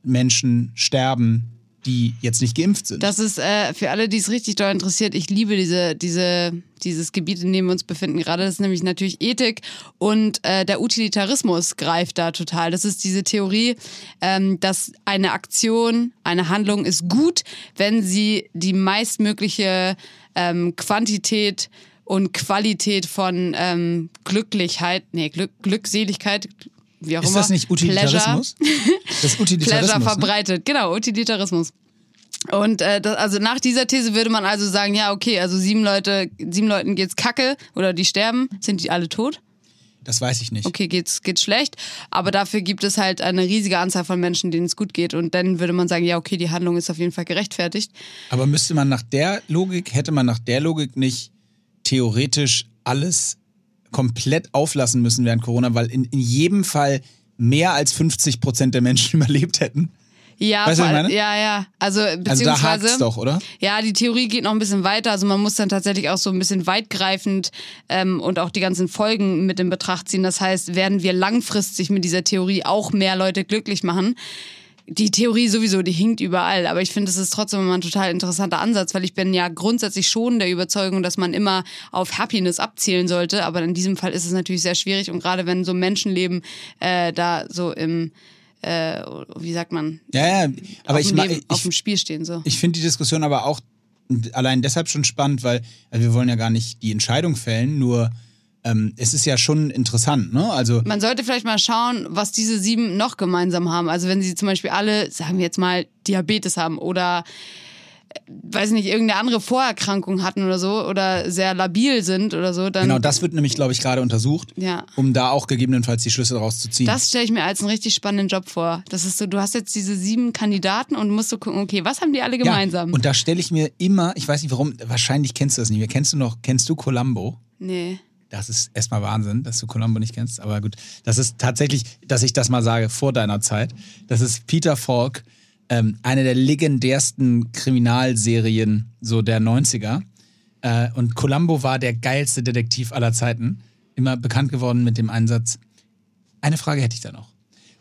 Menschen sterben, die jetzt nicht geimpft sind. Das ist äh, für alle, die es richtig doll interessiert. Ich liebe diese, diese, dieses Gebiet, in dem wir uns befinden gerade. Das ist nämlich natürlich Ethik und äh, der Utilitarismus greift da total. Das ist diese Theorie, ähm, dass eine Aktion, eine Handlung ist gut, wenn sie die meistmögliche ähm, Quantität und Qualität von ähm, Glücklichkeit, nee, Glück, Glückseligkeit, wie auch ist immer. das nicht Utilitarismus? das ist Utilitarismus. Pleasure ne? verbreitet. Genau, Utilitarismus. Und äh, das, also nach dieser These würde man also sagen, ja, okay, also sieben Leute, sieben Leuten geht's kacke oder die sterben, sind die alle tot? Das weiß ich nicht. Okay, geht's, geht's schlecht, aber dafür gibt es halt eine riesige Anzahl von Menschen, denen es gut geht. Und dann würde man sagen, ja, okay, die Handlung ist auf jeden Fall gerechtfertigt. Aber müsste man nach der Logik, hätte man nach der Logik nicht theoretisch alles komplett auflassen müssen während Corona, weil in, in jedem Fall mehr als 50 Prozent der Menschen (laughs) überlebt hätten? Ja, Weißt du, was ich vor- meine? ja, ja. Also Also da beziehungsweise. hakt's doch, oder? Ja, die Theorie geht noch ein bisschen weiter. Also man muss dann tatsächlich auch so ein bisschen weitgreifend ähm, und auch die ganzen Folgen mit in Betracht ziehen. Das heißt, werden wir langfristig mit dieser Theorie auch mehr Leute glücklich machen? Die Theorie sowieso, die hinkt überall. Aber ich finde, es ist trotzdem immer ein total interessanter Ansatz, weil ich bin ja grundsätzlich schon der Überzeugung, dass man immer auf Happiness abzielen sollte. Aber in diesem Fall ist es natürlich sehr schwierig. Und gerade wenn so Menschenleben äh, da so im, äh, wie sagt man, Ja, ja. Aber auf, ich, Leben, ich, auf dem Spiel stehen. So. ich finde die Diskussion aber auch allein deshalb schon spannend, weil also wir wollen ja gar nicht die Entscheidung fällen, nur ähm, es ist ja schon interessant, ne? Also Man sollte vielleicht mal schauen, was diese sieben noch gemeinsam haben. Also wenn sie zum Beispiel alle, sagen wir jetzt mal, Diabetes haben oder äh, weiß nicht, irgendeine andere Vorerkrankung hatten oder so oder sehr labil sind oder so, dann genau das wird nämlich, glaube ich, gerade untersucht, Ja. um da auch gegebenenfalls die Schlüsse daraus zu ziehen. das stelle ich mir als einen richtig spannenden Job vor. Das ist so, du hast jetzt diese sieben Kandidaten und musst so gucken, okay, was haben die alle gemeinsam? Ja, und da stelle ich mir immer, ich weiß nicht warum, wahrscheinlich kennst du das nicht mehr. Kennst du noch, kennst du Columbo? nee. Das ist erstmal Wahnsinn, dass du Columbo nicht kennst, aber gut. Das ist tatsächlich, dass ich das mal sage, vor deiner Zeit. Das ist Peter Falk, ähm, eine der legendärsten Kriminalserien so der 90er. Äh, und Columbo war der geilste Detektiv aller Zeiten. Immer bekannt geworden mit dem Einsatz. Eine Frage hätte ich da noch.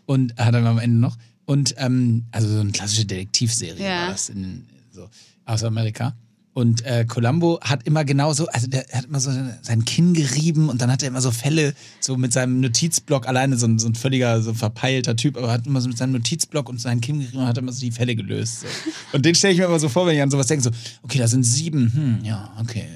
Und hat er am Ende noch. Und ähm, also so eine klassische Detektivserie Ja. war das in, so, aus Amerika. Und äh, Columbo hat immer genau so, also der hat immer so sein Kinn gerieben und dann hat er immer so Fälle, so mit seinem Notizblock, alleine so ein, so ein völliger, so verpeilter Typ, aber hat immer so mit seinem Notizblock und seinem Kinn gerieben und hat immer so die Fälle gelöst. So. Und den stelle ich mir immer so vor, wenn ich an sowas denke, so, okay, da sind sieben, hm, ja, okay.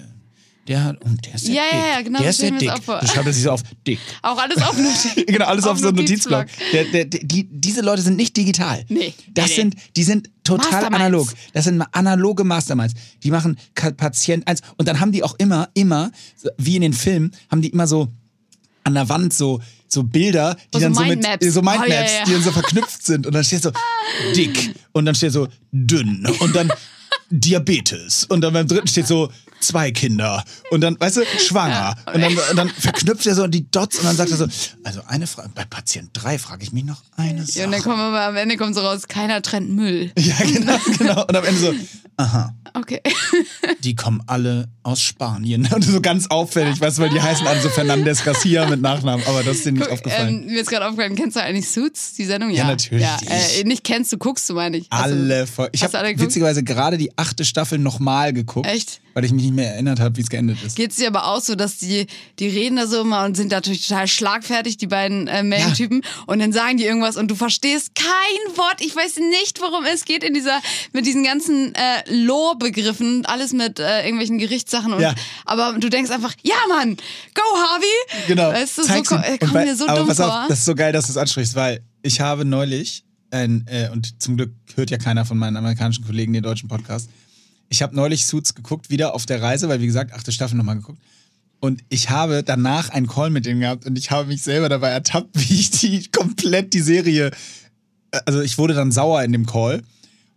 Der hat, und der ist ja Ja, dick. ja, ja, genau, Der ist ja dick. Du schreibst er sich so auf dick. Auch alles auf (laughs) Notiz. genau, alles auf, Auf so einem Notizblock. Notizblock. Der, der, die, diese Leute sind nicht digital. Nee. Das Nee, sind, die sind total analog. Das sind analoge Masterminds. Die machen Patient eins. Und dann haben die auch immer, immer, wie in den Filmen, haben die immer so an der Wand so, so Bilder, die Oh, so dann so mit, Mindmaps. so Mindmaps, Oh, ja, ja. die dann so verknüpft sind. Und dann steht so (laughs) dick. Und dann steht so dünn. Und dann (laughs) Diabetes. Und dann beim dritten steht so zwei Kinder. Und dann, weißt du, schwanger. Und, dann, und dann verknüpft er so die Dots und dann sagt er so, also eine Frage, bei Patient 3 frage ich mich noch eine Sache. Ja, und dann kommen wir mal, am Ende kommt so raus, keiner trennt Müll. Ja, genau, genau. Und am Ende so, aha, Okay. die kommen alle aus Spanien. Und so ganz auffällig, weißt du, weil die heißen alle so Fernandez Garcia mit Nachnamen, aber das ist dir nicht Guck, aufgefallen. Ähm, mir ist gerade aufgefallen, kennst du eigentlich Suits, die Sendung? Ja, natürlich. Ja, äh, nicht kennst du, guckst du, meine ich. Du- alle voll. Ich habe witzigerweise gerade die achte Staffel nochmal geguckt. Echt? Weil ich mich nicht mehr erinnert habe, wie es geendet ist. Geht es dir aber auch so, dass die, die reden da so immer und sind natürlich total schlagfertig, die beiden äh, Main-Typen. Und dann sagen die irgendwas und du verstehst kein Wort. Ich weiß nicht, worum es geht in dieser, mit diesen ganzen äh, Lore-Begriffen, alles mit äh, irgendwelchen Gerichtssachen. Und, Ja. Aber du denkst einfach, ja Mann, go Harvey! Genau. Weißt du, so, Zeig's ko- ihm. Und kommt bei- mir so aber dumm pass vor. auf, das ist so geil, dass du es ansprichst, weil ich habe neulich, ein, äh, und zum Glück hört ja keiner von meinen amerikanischen Kollegen den deutschen Podcast, ich habe neulich Suits geguckt, wieder auf der Reise, weil wie gesagt, achte Staffel nochmal geguckt. Und ich habe danach einen Call mit denen gehabt und ich habe mich selber dabei ertappt, (laughs) wie ich die komplett die Serie, äh, also ich wurde dann sauer in dem Call.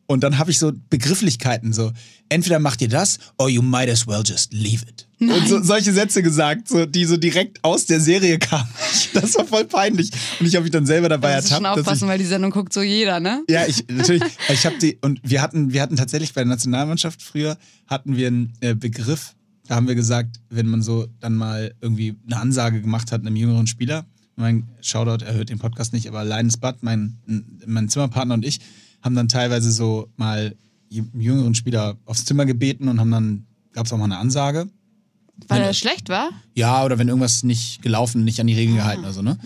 Und dann habe ich so Begrifflichkeiten, so entweder macht ihr das or you might as well just leave it. Und so, solche Sätze gesagt, so, die so direkt aus der Serie kamen. (laughs) Das war voll peinlich. Und ich habe mich dann selber dabei Da musst du schon ertappt, ich, aufpassen, weil die Sendung guckt so jeder, ne? ja, ich natürlich, ich habe die und wir hatten wir hatten tatsächlich bei der Nationalmannschaft früher hatten wir einen äh, Begriff, da haben wir gesagt, wenn man so dann mal irgendwie eine Ansage gemacht hat einem jüngeren Spieler, mein Shoutout, er hört den Podcast nicht, aber Butt, mein mein Zimmerpartner und ich haben dann teilweise so mal jüngeren Spieler aufs Zimmer gebeten und haben dann, gab es auch mal eine Ansage. Weil er schlecht war? Ja, oder wenn irgendwas nicht gelaufen, nicht an die Regeln gehalten oder so, ne?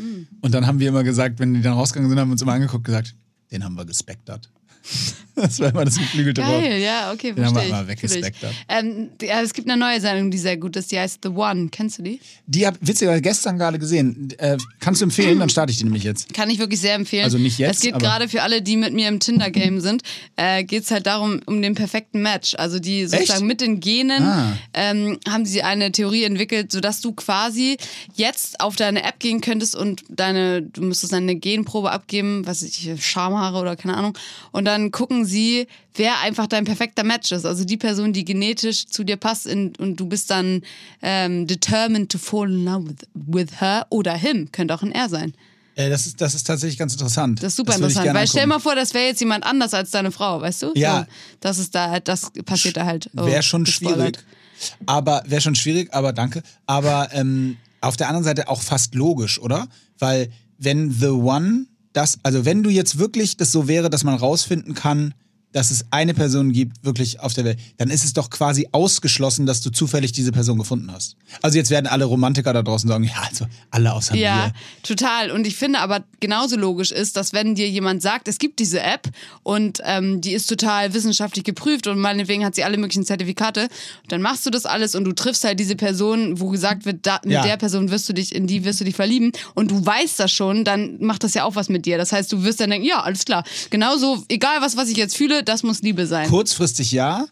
Und dann haben wir immer gesagt, wenn die dann rausgegangen sind, haben wir uns immer angeguckt gesagt, den haben wir gespektert. (laughs) Das war immer das geflügelte Wort. Geil, ja, okay, Den haben wir verstehe weggespectert. Ähm, ja, es gibt eine neue Sendung, die sehr gut ist, die heißt The One. Kennst du die? Die hab witzigerweise gestern gerade gesehen. Äh, kannst du empfehlen? Dann starte ich die nämlich jetzt. Kann ich wirklich sehr empfehlen. Also nicht jetzt, Es geht gerade für alle, die mit mir im Tinder-Game sind, äh, geht es halt darum, um den perfekten Match. Also die sozusagen mit den Genen Ah. ähm, haben sie eine Theorie entwickelt, sodass du quasi jetzt auf deine App gehen könntest und deine, du müsstest deine Genprobe abgeben, was ich, Schamhaare oder keine Ahnung. Und dann gucken sie, wer einfach dein perfekter Match ist. Also die Person, die genetisch zu dir passt in, und du bist dann ähm, determined to fall in love with, with her oder him. Könnte auch ein er sein. Äh, das, ist, das ist tatsächlich ganz interessant. Das ist super ich interessant, weil stell mal vor, das wäre jetzt jemand anders als deine Frau, weißt du? Ja. So, das ist da, das passiert da halt. Oh, Wäre schon gespoilert. schwierig. Aber wäre schon schwierig, aber danke. Aber ähm, auf der anderen Seite auch fast logisch, oder? Weil wenn The One das, also wenn du jetzt wirklich das so wäre, dass man rausfinden kann, dass es eine Person gibt, wirklich auf der Welt, dann ist es doch quasi ausgeschlossen, dass du zufällig diese Person gefunden hast. Also jetzt werden alle Romantiker da draußen sagen, ja, also alle außer Ja, mir. total. Und ich finde aber genauso logisch ist, dass wenn dir jemand sagt, es gibt diese App und ähm, die ist total wissenschaftlich geprüft und meinetwegen hat sie alle möglichen Zertifikate, dann machst du das alles und du triffst halt diese Person, wo gesagt wird, da, mit Ja. der Person wirst du dich, in die wirst du dich verlieben und du weißt das schon, dann macht das ja auch was mit dir. Das heißt, du wirst dann denken, ja, alles klar. Genauso, egal was, was ich jetzt fühle, das muss Liebe sein. Kurzfristig ja.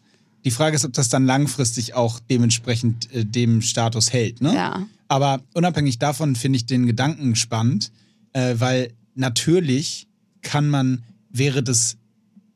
Die Frage ist, ob das dann langfristig auch dementsprechend äh, dem Status hält. Ne? Ja. Aber unabhängig davon finde ich den Gedanken spannend, äh, weil natürlich kann man, wäre das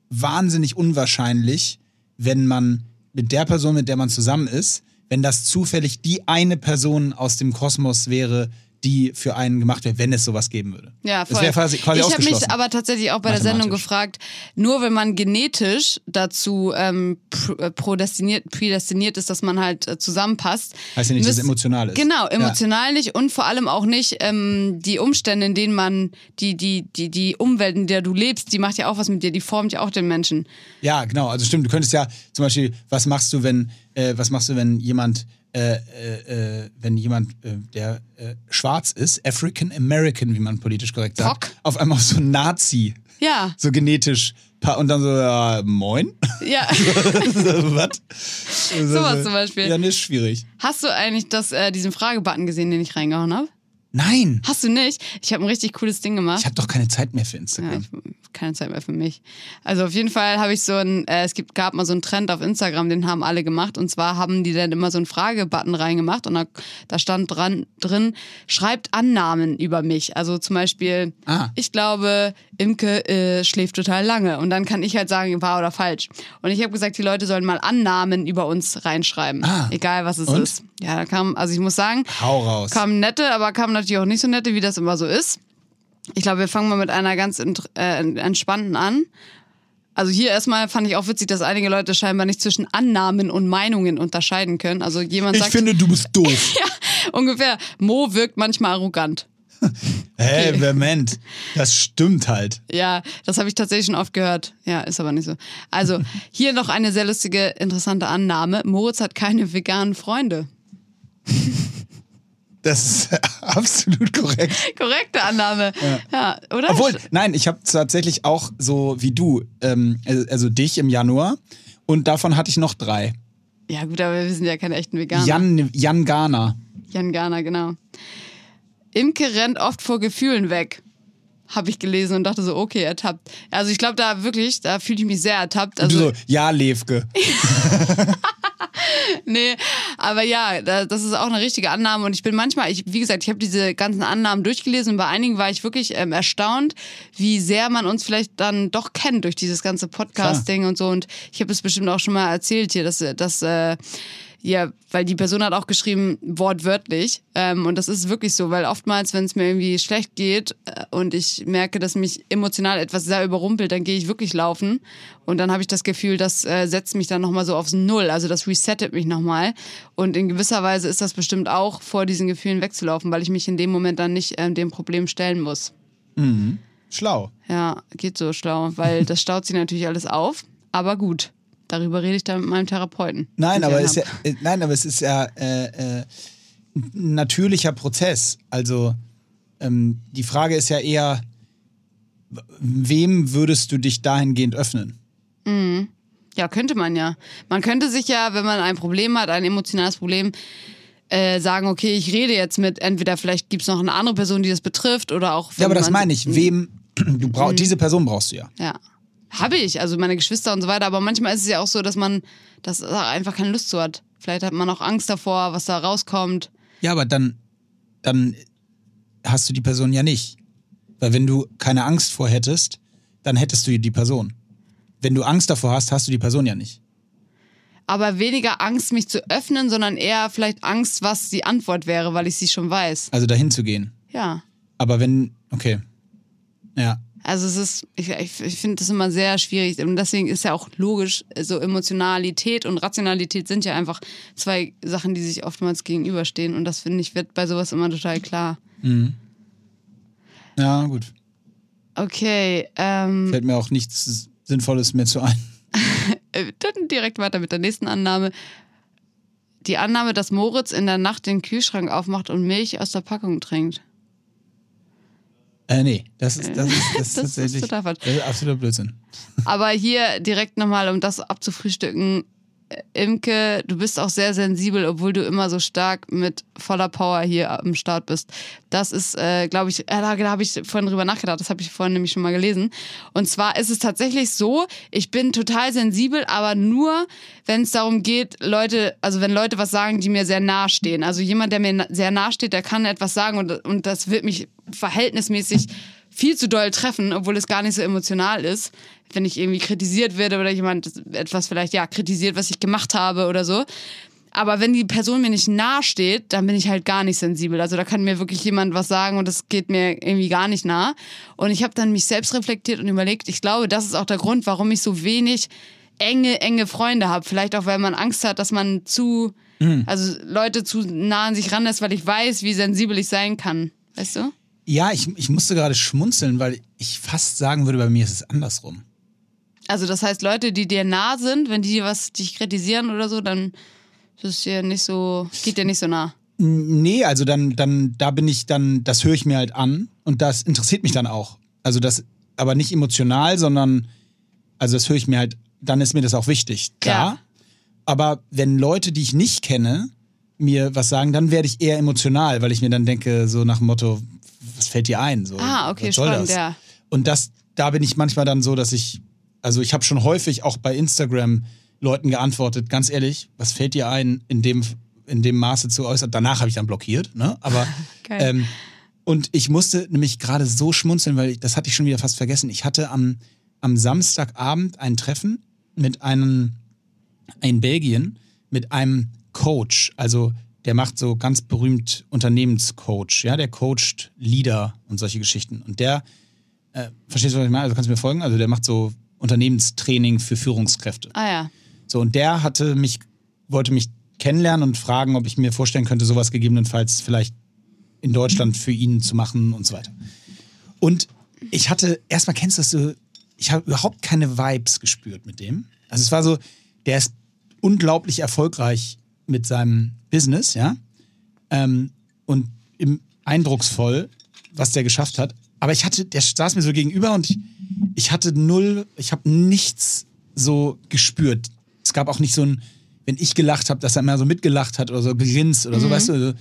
wahnsinnig unwahrscheinlich, wenn man mit der Person, mit der man zusammen ist, wenn das zufällig die eine Person aus dem Kosmos wäre, die für einen gemacht wäre, wenn es sowas geben würde. Ja, voll. Das wäre quasi, quasi ich habe mich aber tatsächlich auch bei der Sendung gefragt, nur wenn man genetisch dazu ähm, äh, prodestiniert, prädestiniert ist, dass man halt äh, zusammenpasst. Heißt ja nicht, dass es emotional ist. Genau, Ja. emotional nicht und vor allem auch nicht ähm, die Umstände, in denen man, die, die, die, die Umwelt, in der du lebst, die macht ja auch was mit dir, die formt ja auch den Menschen. Ja, genau. Also stimmt. Du könntest ja zum Beispiel, was machst du, wenn, äh, was machst du, wenn jemand, äh, äh, äh, wenn jemand, äh, der äh, schwarz ist, African American, wie man politisch korrekt sagt, Rock. auf einmal so Nazi, Ja, so genetisch, und dann so, ja, moin. ja. (laughs) so, was? Sowas zum Beispiel. Ja, nee, ist schwierig. Hast du eigentlich das, diesen Fragebutton gesehen, den ich reingehauen habe? Nein, Hast du nicht? Ich habe ein richtig cooles Ding gemacht. ich habe doch keine Zeit mehr für Ja, Instagram. ich, keine Zeit mehr für mich. Also auf jeden Fall habe ich so ein, äh, es gibt, gab mal so einen Trend auf Instagram, den haben alle gemacht. Und zwar haben die dann immer so einen Fragebutton reingemacht und da, da stand dran, drin, schreibt Annahmen über mich. Also zum Beispiel, Ah. ich glaube, Imke äh, schläft total lange. Und dann kann ich halt sagen, wahr oder falsch. Und ich habe gesagt, die Leute sollen mal Annahmen über uns reinschreiben. Ah. Egal was es Und? ist. Ja, da kam, also ich muss sagen, Hau raus. kamen nette, aber kamen natürlich auch nicht so nette, wie das immer so ist. Ich glaube, wir fangen mal mit einer ganz äh, entspannten an. Also hier erstmal fand ich auch witzig, dass einige Leute scheinbar nicht zwischen Annahmen und Meinungen unterscheiden können. Also jemand Ich sagt finde, du bist doof. (laughs) ungefähr, Mo wirkt manchmal arrogant. (laughs) Hä, Moment. Das stimmt halt. Ja, das habe ich tatsächlich schon oft gehört. Ja, ist aber nicht so. Also (laughs) hier noch eine sehr lustige, interessante Annahme. Moritz hat keine veganen Freunde. Das ist (laughs) absolut korrekt. Korrekte Annahme. Ja, oder? Obwohl, nein, ich habe tatsächlich auch so wie du, ähm, also dich im Januar und davon hatte ich noch drei. Ja gut, aber wir sind ja keine echten Veganer. Jan, Jan Garner. Jan Garner, genau. Imke rennt oft vor Gefühlen weg. Habe ich gelesen und dachte so, okay, ertappt. Also ich glaube da wirklich, da fühle ich mich sehr ertappt. Und du Also, so, ja, Levke. (laughs) (laughs) (laughs) nee, aber ja, da, das ist auch eine richtige Annahme. Und ich bin manchmal, ich, wie gesagt, ich habe diese ganzen Annahmen durchgelesen und bei einigen war ich wirklich ähm, erstaunt, wie sehr man uns vielleicht dann doch kennt durch dieses ganze Podcast-Ding und so. Und ich habe es bestimmt auch schon mal erzählt hier, dass, dass äh, ja, weil die Person hat auch geschrieben, wortwörtlich. Ähm, und das ist wirklich so, weil oftmals, wenn es mir irgendwie schlecht geht äh, und ich merke, dass mich emotional etwas sehr überrumpelt, dann gehe ich wirklich laufen. Und dann habe ich das Gefühl, das äh, setzt mich dann nochmal so aufs Null. Also das resettet mich nochmal. Und in gewisser Weise ist das bestimmt auch, vor diesen Gefühlen wegzulaufen, weil ich mich in dem Moment dann nicht ähm, dem Problem stellen muss. Schlau. Ja, geht so schlau, weil das staut sich natürlich alles auf. Aber gut, darüber rede ich dann mit meinem Therapeuten. Nein, aber, ist ja, äh, nein aber es ist ja äh, äh, ein natürlicher Prozess. Also ähm, die Frage ist ja eher, wem würdest du dich dahingehend öffnen? Ja, könnte man ja. Man könnte sich ja, wenn man ein Problem hat, ein emotionales Problem, äh, sagen, okay, ich rede jetzt mit, entweder vielleicht gibt es noch eine andere Person, die das betrifft oder auch. Ja, aber das meine ich. Wem (clears throat) du brauchst, diese Person brauchst du ja. Ja. Habe ich, also meine Geschwister und so weiter. Aber manchmal ist es ja auch so, dass man das da einfach keine Lust zu hat. Vielleicht hat man auch Angst davor, was da rauskommt. Ja, aber dann, dann hast du die Person ja nicht. Weil wenn du keine Angst vor hättest, dann hättest du die Person. Wenn du Angst davor hast, hast du die Person ja nicht. Aber weniger Angst, mich zu öffnen, sondern eher vielleicht Angst, was die Antwort wäre, weil ich sie schon weiß. Also dahin zu gehen. Ja. Aber wenn, okay. Ja. Also es ist, ich, ich, finde das immer sehr schwierig und deswegen ist ja auch logisch, so Emotionalität und Rationalität sind ja einfach zwei Sachen, die sich oftmals gegenüberstehen und das finde ich wird bei sowas immer total klar. Ja, gut. Okay, ähm, Fällt mir auch nichts Sinnvolles mehr zu ein. (laughs) dann direkt weiter mit der nächsten Annahme. Die Annahme, dass Moritz in der Nacht den Kühlschrank aufmacht und Milch aus der Packung trinkt. Äh, nee, das ist, das ist, das (laughs) ist Das ist tatsächlich total falsch. das ist absoluter Blödsinn. Aber hier direkt nochmal, um das abzufrühstücken. Imke, du bist auch sehr sensibel, obwohl du immer so stark mit voller Power hier am Start bist. Das ist, äh, glaube ich, äh, da, da habe ich vorhin drüber nachgedacht, das habe ich vorhin nämlich schon mal gelesen. Und zwar ist es tatsächlich so, ich bin total sensibel, aber nur, wenn es darum geht, Leute, also wenn Leute was sagen, die mir sehr nahe stehen. Also jemand, der mir na- sehr nahe steht, der kann etwas sagen und, und das wird mich verhältnismäßig viel zu doll treffen, obwohl es gar nicht so emotional ist, wenn ich irgendwie kritisiert werde oder jemand etwas vielleicht ja kritisiert, was ich gemacht habe oder so. Aber wenn die Person mir nicht nahe steht, dann bin ich halt gar nicht sensibel. Also da kann mir wirklich jemand was sagen und das geht mir irgendwie gar nicht nah. Und ich habe dann mich selbst reflektiert und überlegt, ich glaube, das ist auch der Grund, warum ich so wenig enge, enge Freunde habe. Vielleicht auch, weil man Angst hat, dass man zu, also Leute zu nah an sich ranlässt, weil ich weiß, wie sensibel ich sein kann. Weißt du? Ja, ich, ich musste gerade schmunzeln, weil ich fast sagen würde, bei mir ist es andersrum. Also das heißt, Leute, die dir nah sind, wenn die was dich kritisieren oder so, dann ist es dir nicht so, geht dir nicht so nah. Nee, also dann, dann, da bin ich dann, das höre ich mir halt an und das interessiert mich dann auch. Also das, aber nicht emotional, sondern, also das höre ich mir halt, dann ist mir das auch wichtig, klar. Ja. Aber wenn Leute, die ich nicht kenne, mir was sagen, dann werde ich eher emotional, weil ich mir dann denke, so nach dem Motto, was fällt dir ein? So, Ah, okay, spannend, das? ja. Und das, da bin ich manchmal dann so, dass ich, also ich habe schon häufig auch bei Instagram Leuten geantwortet, ganz ehrlich, was fällt dir ein, in dem, in dem Maße zu äußern? Danach habe ich dann blockiert, ne? Aber (laughs) ähm, und ich musste nämlich gerade so schmunzeln, weil ich, das hatte ich schon wieder fast vergessen. Ich hatte am, am Samstagabend ein Treffen mit einem in Belgien mit einem Coach, also der macht so ganz berühmt Unternehmenscoach, ja, der coacht Leader und solche Geschichten. Und der, äh, verstehst du, was ich meine? Also kannst du mir folgen? Also der macht so Unternehmenstraining für Führungskräfte. Ah ja. So, und der hatte mich, wollte mich kennenlernen und fragen, ob ich mir vorstellen könnte, sowas gegebenenfalls vielleicht in Deutschland für ihn zu machen und so weiter. Und ich hatte, erstmal kennst du das so, ich habe überhaupt keine Vibes gespürt mit dem. Also es war so, der ist unglaublich erfolgreich mit seinem Business, ja. Ähm, und im, eindrucksvoll, was der geschafft hat. Aber ich hatte, der saß mir so gegenüber und ich, ich hatte null, ich habe nichts so gespürt. Es gab auch nicht so ein, wenn ich gelacht habe, dass er immer so mitgelacht hat oder so gegrinst oder so, weißt du, also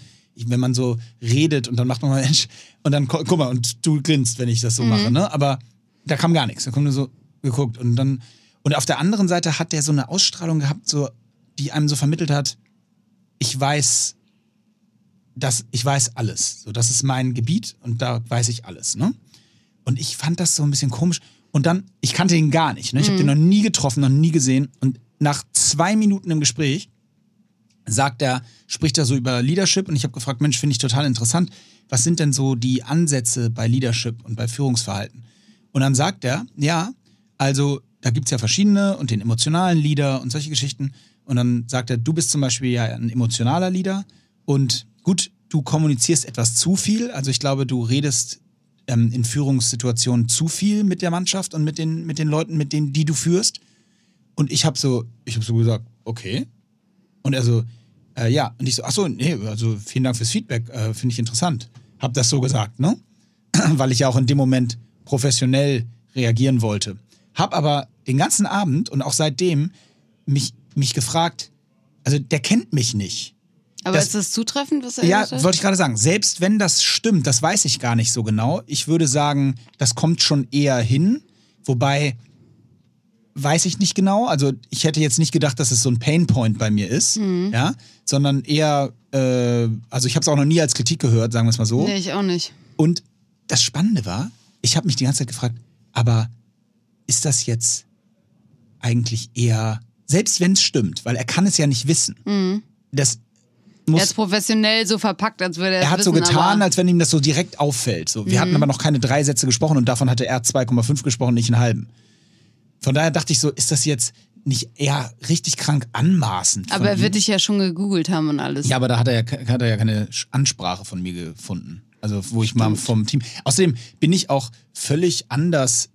wenn man so redet und dann macht man mal Mensch und dann gu- guck mal und du grinst, wenn ich das so mache, ne? Aber da kam gar nichts. Da kommt nur so geguckt und dann und auf der anderen Seite hat der so eine Ausstrahlung gehabt, so die einem so vermittelt hat, ich weiß, dass ich weiß alles. So, das ist mein Gebiet und da weiß ich alles, ne? Und ich fand das so ein bisschen komisch. Und dann, ich kannte ihn gar nicht. Ne? Ich habe den noch nie getroffen, noch nie gesehen. Und nach zwei Minuten im Gespräch sagt er, spricht er so über Leadership und ich habe gefragt, Mensch, finde ich total interessant. Was sind denn so die Ansätze bei Leadership und bei Führungsverhalten? Und dann sagt er, ja, also da gibt es ja verschiedene und den emotionalen Leader und solche Geschichten. Und dann sagt er, du bist zum Beispiel ja ein emotionaler Leader und gut, du kommunizierst etwas zu viel. Also ich glaube, du redest ähm, in Führungssituationen zu viel mit der Mannschaft und mit den, mit den Leuten, mit denen, die du führst. Und ich habe so, ich habe so gesagt, okay. Und er so, äh, ja. Und ich so, ach so, nee, also vielen Dank fürs Feedback, äh, finde ich interessant. Hab das so gesagt, ne? (clears throat) Weil ich ja auch in dem Moment professionell reagieren wollte. Hab aber den ganzen Abend und auch seitdem mich, mich gefragt, also der kennt mich nicht. Aber Das- ist das zutreffend, was er Ja, wollte ich gerade sagen. Selbst wenn das stimmt, das weiß ich gar nicht so genau. Ich würde sagen, das kommt schon eher hin. Wobei, weiß ich nicht genau. Also ich hätte jetzt nicht gedacht, dass es so ein Painpoint bei mir ist. Mhm. Ja, sondern eher, äh, also ich habe es auch noch nie als Kritik gehört, sagen wir es mal so. Nee, ich auch nicht. Und das Spannende war, ich habe mich die ganze Zeit gefragt, aber ist das jetzt eigentlich eher, selbst wenn es stimmt, weil er kann es ja nicht wissen. Mhm. Das Er muss ist professionell so verpackt, als würde er er hat so wissen, getan, aber Mhm. als wenn ihm das so direkt auffällt. So, wir hatten aber noch keine drei Sätze gesprochen und davon hatte er 2,5 gesprochen, nicht einen halben. Von daher dachte ich so, ist das jetzt nicht eher richtig krank anmaßend? Aber er wird dich ja schon gegoogelt haben und alles. Ja, aber da hat er ja, hat er ja keine Ansprache von mir gefunden. Also, wo ich mal vom Team. Außerdem bin ich auch völlig anders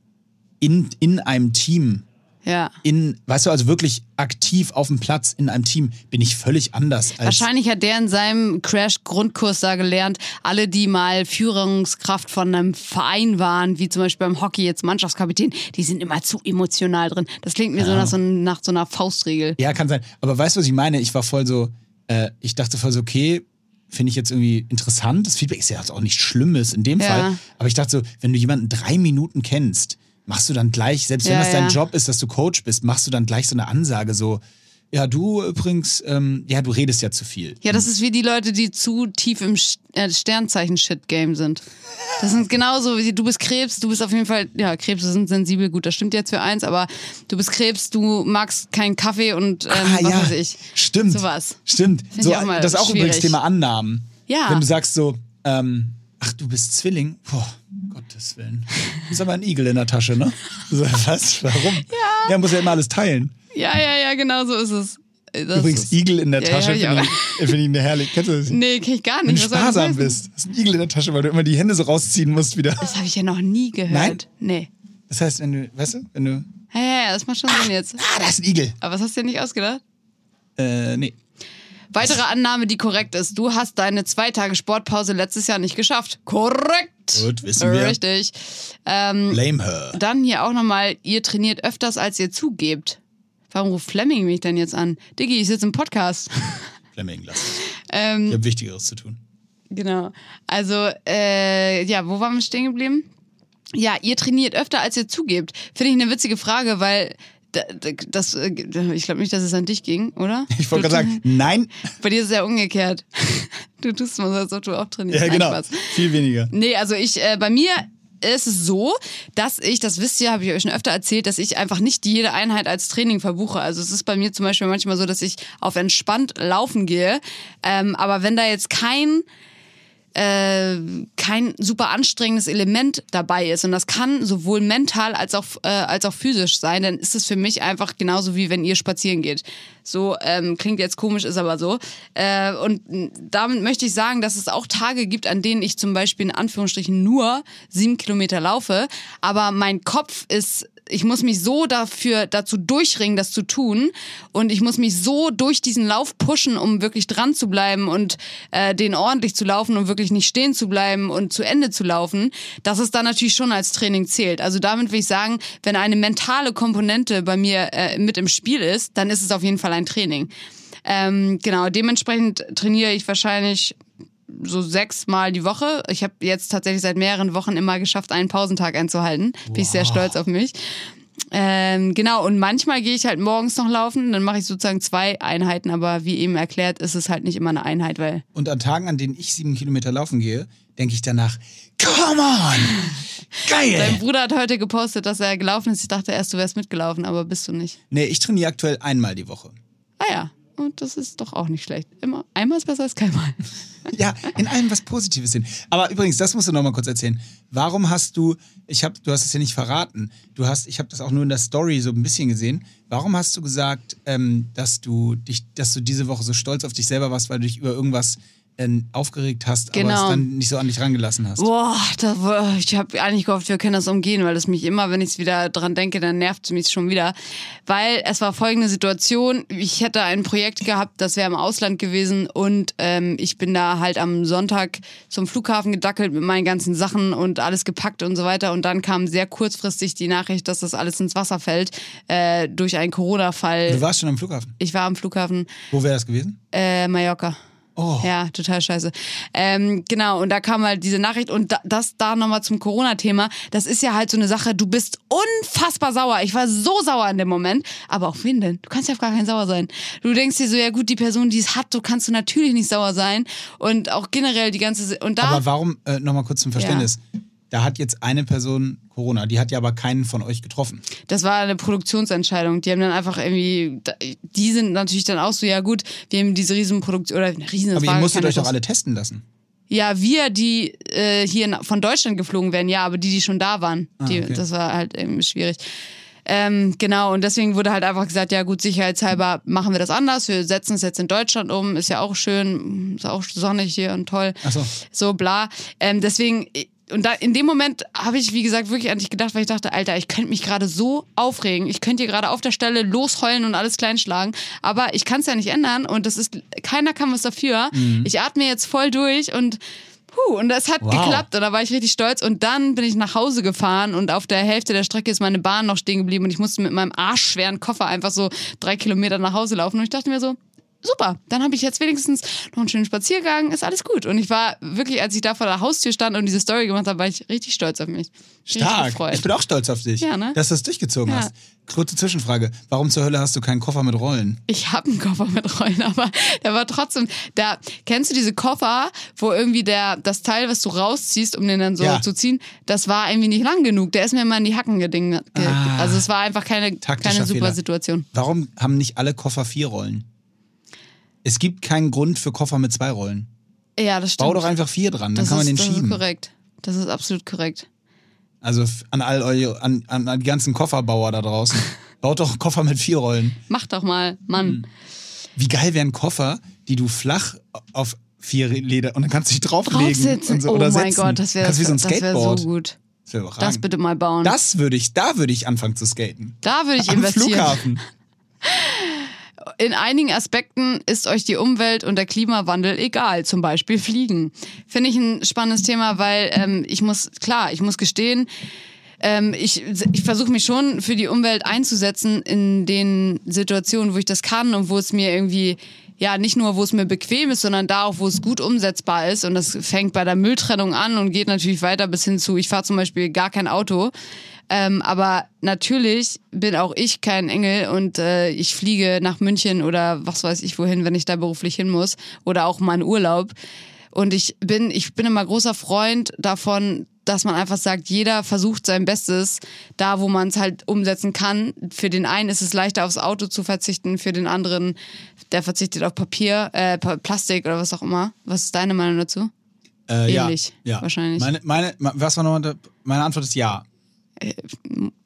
in, in einem Team. Ja. In, weißt du, also wirklich aktiv auf dem Platz in einem Team bin ich völlig anders als. Wahrscheinlich hat der in seinem Crash-Grundkurs da gelernt, alle, die mal Führungskraft von einem Verein waren, wie zum Beispiel beim Hockey jetzt Mannschaftskapitän, die sind immer zu emotional drin. Das klingt mir so, nach so nach so einer Faustregel. Ja, kann sein. Aber weißt du, was ich meine? Ich war voll so, äh, ich dachte voll so, okay, finde ich jetzt irgendwie interessant. Das Feedback ist ja auch nichts Schlimmes in dem Ja. Fall. Aber ich dachte so, wenn du jemanden drei Minuten kennst, machst du dann gleich, selbst wenn Ja, das dein. Job ist, dass du Coach bist, machst du dann gleich so eine Ansage so, ja, du übrigens, ähm, ja, du redest ja zu viel. Ja, das ist wie die Leute, die zu tief im äh, Sternzeichen-Shit-Game sind. Das sind genauso, wie du bist Krebs, du bist auf jeden Fall, ja, Krebse sind sensibel, gut, das stimmt jetzt für eins, aber du bist Krebs, du magst keinen Kaffee und ähm, ah, was ja, weiß ich. stimmt. Sowas. Stimmt. So, auch das ist auch übrigens schwierig. Thema Annahmen. Ja. Wenn du sagst so, ähm, ach, du bist Zwilling? Boah, Gottes Willen. Du ist aber ein Igel in der Tasche, ne? Was? Warum? Ja. Ja, muss ja immer alles teilen. Ja, ja, ja, genau so ist es. Das Übrigens, ist, Igel in der Ja, Tasche ja, finde ich find ich eine herrliche. Kennst du das? Nee, kenn ich gar Wenn nicht. du soll das sparsam bist, ist ein Igel in der Tasche, weil du immer die Hände so rausziehen musst wieder. Das habe ich ja noch nie gehört. Nein? Nee. Das heißt, wenn du, weißt du, wenn du. Ja, ja, ja, das macht schon Sinn jetzt. Ah, da ist ein Igel. Aber was hast du dir nicht ausgedacht? Äh, nee. Weitere Annahme, die korrekt ist. Du hast deine zwei Tage Sportpause letztes Jahr nicht geschafft. Korrekt. Gut, wissen wir. Richtig. Ähm, Blame her. dann hier auch nochmal, ihr trainiert öfters, als ihr zugebt. Warum ruft Fleming mich denn jetzt an? Diggi, ich sitze im Podcast. (laughs) Fleming lassen. ähm, Ich habe Wichtigeres zu tun. Genau. Also, äh, ja, wo waren wir stehen geblieben? Ja, ihr trainiert öfter, als ihr zugebt. Finde ich eine witzige Frage, weil da- da- das, äh, ich glaube nicht, dass es an dich ging, oder? (laughs) Ich wollte gerade sagen, (laughs) nein. Bei dir ist es ja umgekehrt. Du tust mal so, du auch trainierst. Ja, genau. Spaß. Viel weniger. Nee, also ich, äh, bei mir ist es so, dass ich, das wisst ihr, habe ich euch schon öfter erzählt, dass ich einfach nicht jede Einheit als Training verbuche. Also es ist bei mir zum Beispiel manchmal so, dass ich auf entspannt laufen gehe. Ähm, aber wenn da jetzt kein äh, kein super anstrengendes Element dabei ist und das kann sowohl mental als auch äh, als auch physisch sein, dann ist es für mich einfach genauso wie wenn ihr spazieren geht. So ähm, klingt jetzt komisch, ist aber so. Äh, und damit möchte ich sagen, dass es auch Tage gibt, an denen ich zum Beispiel in Anführungsstrichen nur sieben Kilometer laufe, aber mein Kopf ist ich muss mich so dafür dazu durchringen, das zu tun und ich muss mich so durch diesen Lauf pushen, um wirklich dran zu bleiben und äh, den ordentlich zu laufen und wirklich nicht stehen zu bleiben und zu Ende zu laufen, dass es dann natürlich schon als Training zählt. Also damit will ich sagen, wenn eine mentale Komponente bei mir äh, mit im Spiel ist, dann ist es auf jeden Fall ein Training. Ähm, genau, dementsprechend trainiere ich wahrscheinlich so sechsmal die Woche. Ich habe jetzt tatsächlich seit mehreren Wochen immer geschafft, einen Pausentag einzuhalten. Bin ich sehr stolz auf mich. Ähm, genau, und manchmal gehe ich halt morgens noch laufen, dann mache ich sozusagen zwei Einheiten, aber wie eben erklärt, ist es halt nicht immer eine Einheit, weil Und an Tagen, an denen ich sieben Kilometer laufen gehe, denke ich danach, come on! (laughs) dein Geil! Bruder hat heute gepostet, dass er gelaufen ist. Ich dachte erst, du wärst mitgelaufen, aber bist du nicht. Nee, ich trainiere aktuell einmal die Woche. Ah ja, und das ist doch auch nicht schlecht. Immer einmal ist besser als keinmal. (laughs) Ja, in allem was Positives sehen. Aber übrigens, das musst du noch mal kurz erzählen. Warum hast du, ich habe, du hast es ja nicht verraten. Du hast, ich habe das auch nur in der Story so ein bisschen gesehen. Warum hast du gesagt, ähm, dass du dich, dass du diese Woche so stolz auf dich selber warst, weil du dich über irgendwas aufgeregt hast, aber Genau. es dann nicht so an dich rangelassen hast. Boah, da, war- ich habe eigentlich gehofft, wir können das umgehen, weil es mich immer, wenn ich wieder dran denke, dann nervt es mich schon wieder. Weil es war folgende Situation, ich hätte ein Projekt gehabt, das wäre im Ausland gewesen und ähm, ich bin da halt am Sonntag zum Flughafen gedackelt mit meinen ganzen Sachen und alles gepackt und so weiter und dann kam sehr kurzfristig die Nachricht, dass das alles ins Wasser fällt äh, durch einen Corona-Fall. Du warst schon am Flughafen. Ich war am Flughafen Wo wäre das gewesen? äh, Mallorca. Oh. Ja, total scheiße. Ähm, genau, und da kam halt diese Nachricht und da, das da nochmal zum Corona-Thema. Das ist ja halt so eine Sache, du bist unfassbar sauer. Ich war so sauer in dem Moment. Aber auf wen denn? Du kannst ja auf gar kein sauer sein. Du denkst dir so, ja gut, die Person, die es hat, du kannst du natürlich nicht sauer sein. Und auch generell die ganze... Und da... Aber warum, äh, nochmal kurz zum Verständnis, da hat jetzt eine Person Corona, die hat ja aber keinen von euch getroffen. Das war eine Produktionsentscheidung. Die haben dann einfach irgendwie, die sind natürlich dann auch so, ja gut, wir haben diese Riesenproduktion, oder riesen, das Aber ihr musstet euch doch alle testen lassen. Ja, wir, die äh, hier von Deutschland geflogen wären, ja, aber die, die schon da waren, die, okay. das war halt eben schwierig. Ähm, genau, und deswegen wurde halt einfach gesagt, ja gut, sicherheitshalber machen wir das anders. Wir setzen es jetzt in Deutschland um, ist ja auch schön, ist auch sonnig hier und toll. Ach so. So bla. Ähm, deswegen, und da in dem Moment habe ich, wie gesagt, wirklich an dich gedacht, weil ich dachte, Alter, ich könnte mich gerade so aufregen. Ich könnte hier gerade auf der Stelle losheulen und alles kleinschlagen. Aber ich kann es ja nicht ändern und das ist, keiner kann was dafür. Ich atme jetzt voll durch und Puh, und das hat Wow. geklappt und da war ich richtig stolz und dann bin ich nach Hause gefahren und auf der Hälfte der Strecke ist meine Bahn noch stehen geblieben und ich musste mit meinem arschschweren Koffer einfach so drei Kilometer nach Hause laufen und ich dachte mir so, super, dann habe ich jetzt wenigstens noch einen schönen Spaziergang, ist alles gut. Und ich war wirklich, als ich da vor der Haustür stand und diese Story gemacht habe, war ich richtig stolz auf mich. Stark. Ich bin auch stolz auf dich, Ja, ne? dass du es durchgezogen Ja. hast. Kurze Zwischenfrage. Warum zur Hölle hast du keinen Koffer mit Rollen? Ich habe einen Koffer mit Rollen, (laughs) aber der war trotzdem. Da kennst du diese Koffer, wo irgendwie der das Teil, was du rausziehst, um den dann so Ja. zu ziehen, das war irgendwie nicht lang genug. Der ist mir immer in die Hacken geding. Ge Ah. also es war einfach keine keine super Fehler. Situation. Warum haben nicht alle Koffer vier Rollen? Es gibt keinen Grund für Koffer mit zwei Rollen. Ja, das stimmt. Bau doch einfach vier dran, dann das kann man ist, den das schieben. ist korrekt. Das ist absolut korrekt. Also an all eure, an, an, die ganzen Kofferbauer da draußen. (laughs) Baut doch einen Koffer mit vier Rollen. Mach doch mal, Mann. Hm. Wie geil wären Koffer, die du flach auf vier Leder und dann kannst du dich drauflegen Draufsitzen. so, oh oder mein setzen. Gott, das wäre so das wär so gut. Das, wär. Das bitte mal bauen. Das würde ich, da würde ich anfangen zu skaten. da würde ich Am investieren. Flughafen. (laughs) In einigen Aspekten ist euch die Umwelt und der Klimawandel egal, zum Beispiel Fliegen. Finde ich ein spannendes Thema, weil ähm, ich muss, klar, ich muss gestehen, ähm, ich, ich versuche mich schon für die Umwelt einzusetzen in den Situationen, wo ich das kann und wo es mir irgendwie, ja, nicht nur, wo es mir bequem ist, sondern da auch, wo es gut umsetzbar ist. Und das fängt bei der Mülltrennung an und geht natürlich weiter bis hin zu, ich fahre zum Beispiel gar kein Auto. Ähm, aber natürlich bin auch ich kein Engel und äh, ich fliege nach München oder was weiß ich wohin, wenn ich da beruflich hin muss oder auch mal in Urlaub. Und ich bin, ich bin immer großer Freund davon, dass man einfach sagt, jeder versucht sein Bestes, da wo man es halt umsetzen kann. Für den einen ist es leichter aufs Auto zu verzichten, für den anderen, der verzichtet auf Papier, äh, Plastik oder was auch immer. Was ist deine Meinung dazu? Äh, Ähnlich, ja, ja. wahrscheinlich. Meine, meine, was war nochmal, meine Antwort ist ja.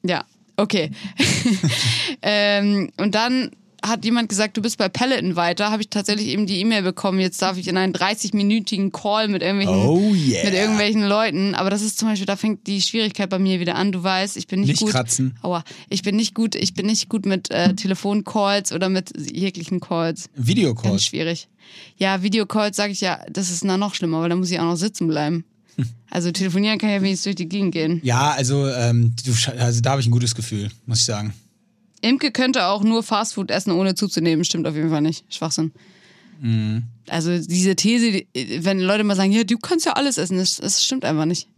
Ja, okay. (laughs) ähm, und dann hat jemand gesagt, du bist bei Peloton weiter. Habe ich tatsächlich eben die E-Mail bekommen. Jetzt darf ich in einen 30-minütigen Call mit irgendwelchen, Oh yeah. mit irgendwelchen Leuten. Aber das ist zum Beispiel, da fängt die Schwierigkeit bei mir wieder an. Du weißt, ich bin nicht, Nicht gut. kratzen. Aua, ich bin nicht gut. Ich bin nicht gut mit äh, Telefoncalls oder mit jeglichen Calls. Videocall. Ganz schwierig. Ja, Videocalls sage ich ja, das ist na noch schlimmer, weil da muss ich auch noch sitzen bleiben. Also telefonieren kann ich ja wenigstens durch die Gegend gehen. Ja, also, ähm, also da habe ich ein gutes Gefühl, muss ich sagen. Imke könnte auch nur Fastfood essen, ohne zuzunehmen. Stimmt auf jeden Fall nicht. Schwachsinn. Mhm. Also diese These, wenn Leute mal sagen, ja, du kannst ja alles essen, das, das stimmt einfach nicht.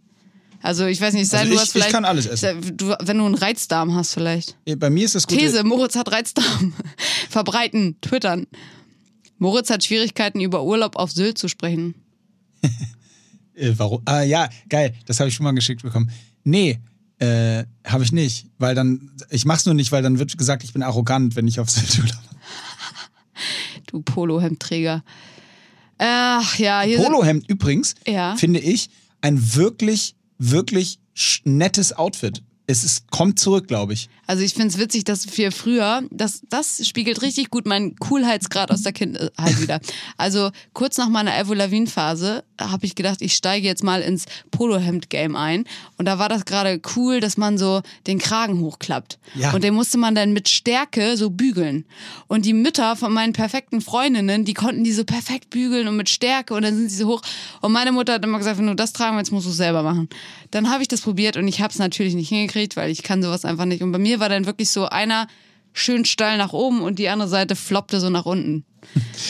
Also ich weiß nicht, sei Also du ich- hast ich vielleicht, kann alles essen. Du, wenn du einen Reizdarm hast vielleicht. Bei mir ist das Gute. These, Moritz hat Reizdarm. (laughs) Verbreiten, twittern. Moritz hat Schwierigkeiten, über Urlaub auf Sylt zu sprechen. (laughs) Äh, warum? Ah, ja, geil. Das habe ich schon mal geschickt bekommen. Nee, äh, habe ich nicht. Weil dann, ich mach's nur nicht, weil dann wird gesagt, ich bin arrogant, wenn ich auf (laughs) Sylt. Du Polohemdträger. Ach ja, hier Polohemd übrigens, Ja. finde ich, ein wirklich, wirklich nettes Outfit. Es ist, kommt zurück, glaube ich. Also ich finde es witzig, dass wir früher, das, das spiegelt richtig gut meinen Coolheitsgrad aus der Kindheit wieder. Also kurz nach meiner Avril Lavigne-Phase habe ich gedacht, ich steige jetzt mal ins Polohemd-Game ein. Und da war das gerade cool, dass man so den Kragen hochklappt. Ja. Und den musste man dann mit Stärke so bügeln. Und die Mütter von meinen perfekten Freundinnen, die konnten die so perfekt bügeln und mit Stärke und dann sind sie so hoch. Und meine Mutter hat immer gesagt, wenn du das tragen willst, musst du es selber machen. Dann habe ich das probiert und ich habe es natürlich nicht hingekriegt, weil ich kann sowas einfach nicht. Und bei mir war dann wirklich so einer schön steil nach oben und die andere Seite floppte so nach unten. (laughs)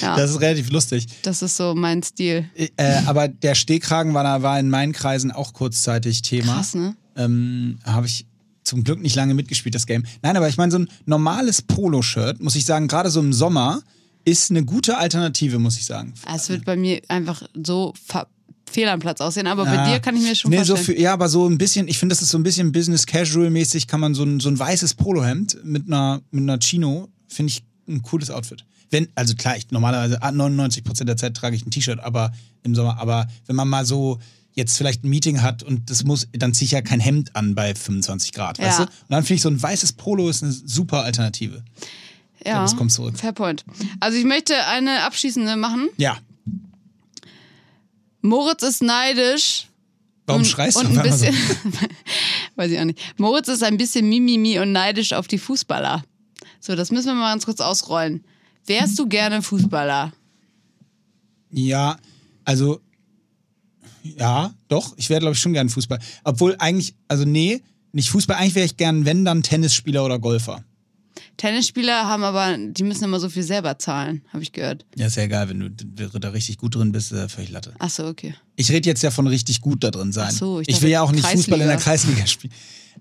Ja, Das das, ist relativ lustig. ist so mein Stil. Äh, aber der Stehkragen war, war in meinen Kreisen auch kurzzeitig Thema. Krass, ne? Ähm, Habe ich zum Glück nicht lange mitgespielt, das Game. Nein, aber ich meine, so ein normales Poloshirt, muss ich sagen, gerade so im Sommer, ist eine gute Alternative, muss ich sagen. Es wird bei mir einfach so ver- fehl am Platz aussehen, aber Ja. bei dir kann ich mir schon nee, so vorstellen. für, Ja, aber so ein bisschen, ich finde, das ist so ein bisschen Business Casual mäßig, kann man so ein, so ein weißes Polohemd mit einer, mit einer Chino, finde ich ein cooles Outfit. Wenn, also klar, ich normalerweise 99% der Zeit trage ich ein T-Shirt, aber im Sommer, aber wenn man mal so jetzt vielleicht ein Meeting hat und das muss, dann ziehe ich ja kein Hemd an bei 25 Grad, Ja. weißt du? Und dann finde ich so ein weißes Polo ist eine super Alternative. ja, das kommt zurück. Fair point. Also ich möchte eine abschließende machen. Ja. Moritz ist neidisch. Warum und, schreist du und auf ein so? bisschen, (laughs) Weiß ich auch nicht. Moritz ist ein bisschen mimimi und neidisch auf die Fußballer. So, das müssen wir mal ganz kurz ausrollen. Wärst du gerne Fußballer? Ja, also ja, doch, ich wäre glaube ich schon gern Fußball. Obwohl eigentlich, also nee, nicht Fußball, eigentlich wäre ich gern, wenn dann Tennisspieler oder Golfer. Tennisspieler haben aber, die müssen immer so viel selber zahlen, habe ich gehört. Ja, ist ja egal, wenn du da richtig gut drin bist, ist ja völlig Latte. Ach so, okay. Ich rede jetzt ja von richtig gut da drin sein. Ach so, ich ich will ja auch nicht Kreisliga. Fußball in der Kreisliga spielen.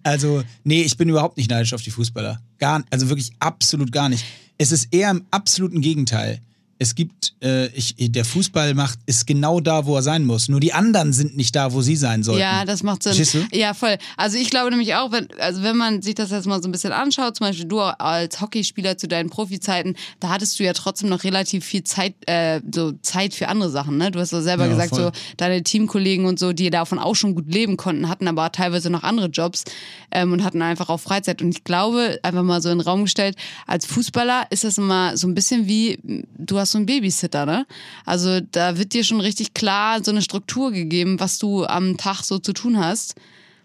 Also, nee, ich bin überhaupt nicht neidisch auf die Fußballer. Gar, also wirklich absolut gar nicht. Es ist eher im absoluten Gegenteil. Es gibt, äh, ich, der Fußball macht, ist genau da, wo er sein muss. Nur die anderen sind nicht da, wo sie sein sollten. Ja, das macht Sinn. Verstehst du? Ja, voll. Also ich glaube nämlich auch, wenn, also wenn man sich das jetzt mal so ein bisschen anschaut, zum Beispiel du als Hockeyspieler zu deinen Profizeiten, da hattest du ja trotzdem noch relativ viel Zeit, äh, so Zeit für andere Sachen. Ne? Du hast ja selber Ja, gesagt, voll. so deine Teamkollegen und so, die davon auch schon gut leben konnten, hatten aber teilweise noch andere Jobs ähm, und hatten einfach auch Freizeit. Und ich glaube, einfach mal so in den Raum gestellt, als Fußballer ist das immer so ein bisschen wie, du hast so einen Babysitter, ne? Also da wird dir schon richtig klar so eine Struktur gegeben, was du am Tag so zu tun hast.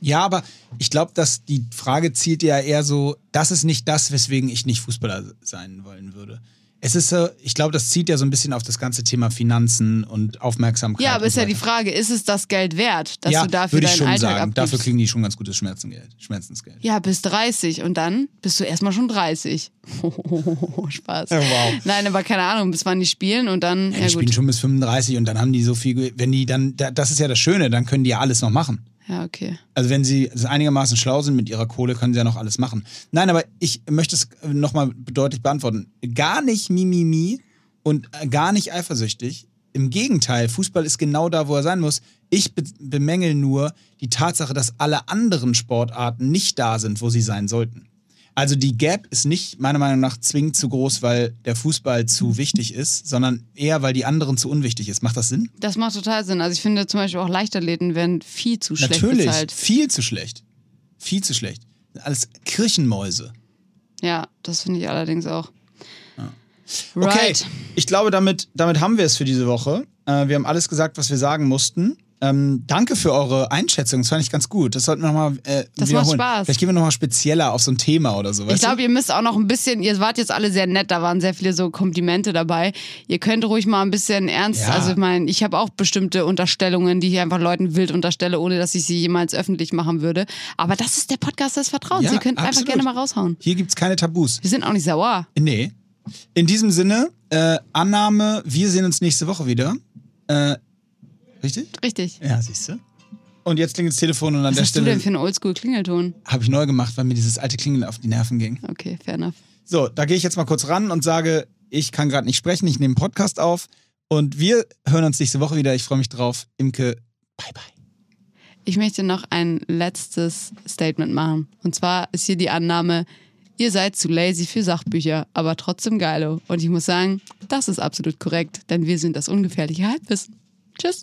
Ja, aber ich glaube, dass die Frage zielt ja eher so, das ist nicht das, weswegen ich nicht Fußballer sein wollen würde. Es ist so, ich glaube, das zieht ja so ein bisschen auf das ganze Thema Finanzen und Aufmerksamkeit. Ja, aber ist ja die. Frage, ist es das Geld wert, dass ja, du dafür würde ich deinen schon Alltag sagen. abgibst? Dafür kriegen die schon ganz gutes Schmerzengeld, Schmerzensgeld. ja, bis 30 und dann bist du erstmal schon 30. (laughs) Spaß. Ja, wow. Nein, aber keine Ahnung, bis wann die spielen und dann, Ja, die spielen schon bis 35 und dann haben die so viel, wenn die dann, da- das ist ja das Schöne, dann können die ja alles noch machen. Ja, okay. Also wenn sie einigermaßen schlau sind mit ihrer Kohle, können sie ja noch alles machen. Nein, aber ich möchte es nochmal deutlich beantworten. Gar nicht Mimimi und gar nicht eifersüchtig. Im Gegenteil, Fußball ist genau da, wo er sein muss. Ich be bemängel nur die Tatsache, dass alle anderen Sportarten nicht da sind, wo sie sein sollten. Also die Gap ist nicht meiner Meinung nach zwingend zu groß, weil der Fußball zu wichtig ist, sondern eher, weil die anderen zu unwichtig ist. Macht das Sinn? Das macht total Sinn. Also ich finde zum Beispiel auch Leichtathleten werden viel zu schlecht Natürlich, bezahlt. viel zu schlecht. Viel zu schlecht. Alles Kirchenmäuse. Ja, das finde ich allerdings auch. Okay, Right. ich glaube, damit, damit haben wir es für diese Woche. Äh, wir haben alles gesagt, was wir sagen mussten. Ähm, danke für eure Einschätzung, das fand ich ganz gut. Das sollten wir nochmal äh, Das macht wiederholen. Spaß. Vielleicht gehen wir nochmal spezieller auf so ein Thema oder so. Ich glaube, ihr müsst auch noch ein bisschen, ihr wart jetzt alle sehr nett, da waren sehr viele so Komplimente dabei. Ihr könnt ruhig mal ein bisschen ernst, Ja. also ich meine, ich habe auch bestimmte Unterstellungen, die ich einfach Leuten wild unterstelle, ohne dass ich sie jemals öffentlich machen würde. Aber das ist der Podcast des Vertrauens. Ja, ihr könnt einfach absolut. gerne mal raushauen. Hier gibt es keine Tabus. Wir sind auch nicht sauer. Nee. In diesem Sinne, äh, Annahme, wir sehen uns nächste Woche wieder. Äh, richtig? Richtig. Ja, siehst du. Und jetzt klingelt das Telefon und an Was der hast du denn Stelle für einen Oldschool-Klingelton? habe ich neu gemacht, weil mir dieses alte Klingeln auf die Nerven ging. Okay, fair enough. So, da gehe ich jetzt mal kurz ran und sage, ich kann gerade nicht sprechen, ich nehme einen Podcast auf und wir hören uns nächste Woche wieder. Ich freue mich drauf. Imke, bye bye. Ich möchte noch ein letztes Statement machen. Und zwar ist hier die Annahme, ihr seid zu lazy für Sachbücher, aber trotzdem geilo. Und ich muss sagen, das ist absolut korrekt, denn wir sind das ungefährliche Halbwissen. Tschüss.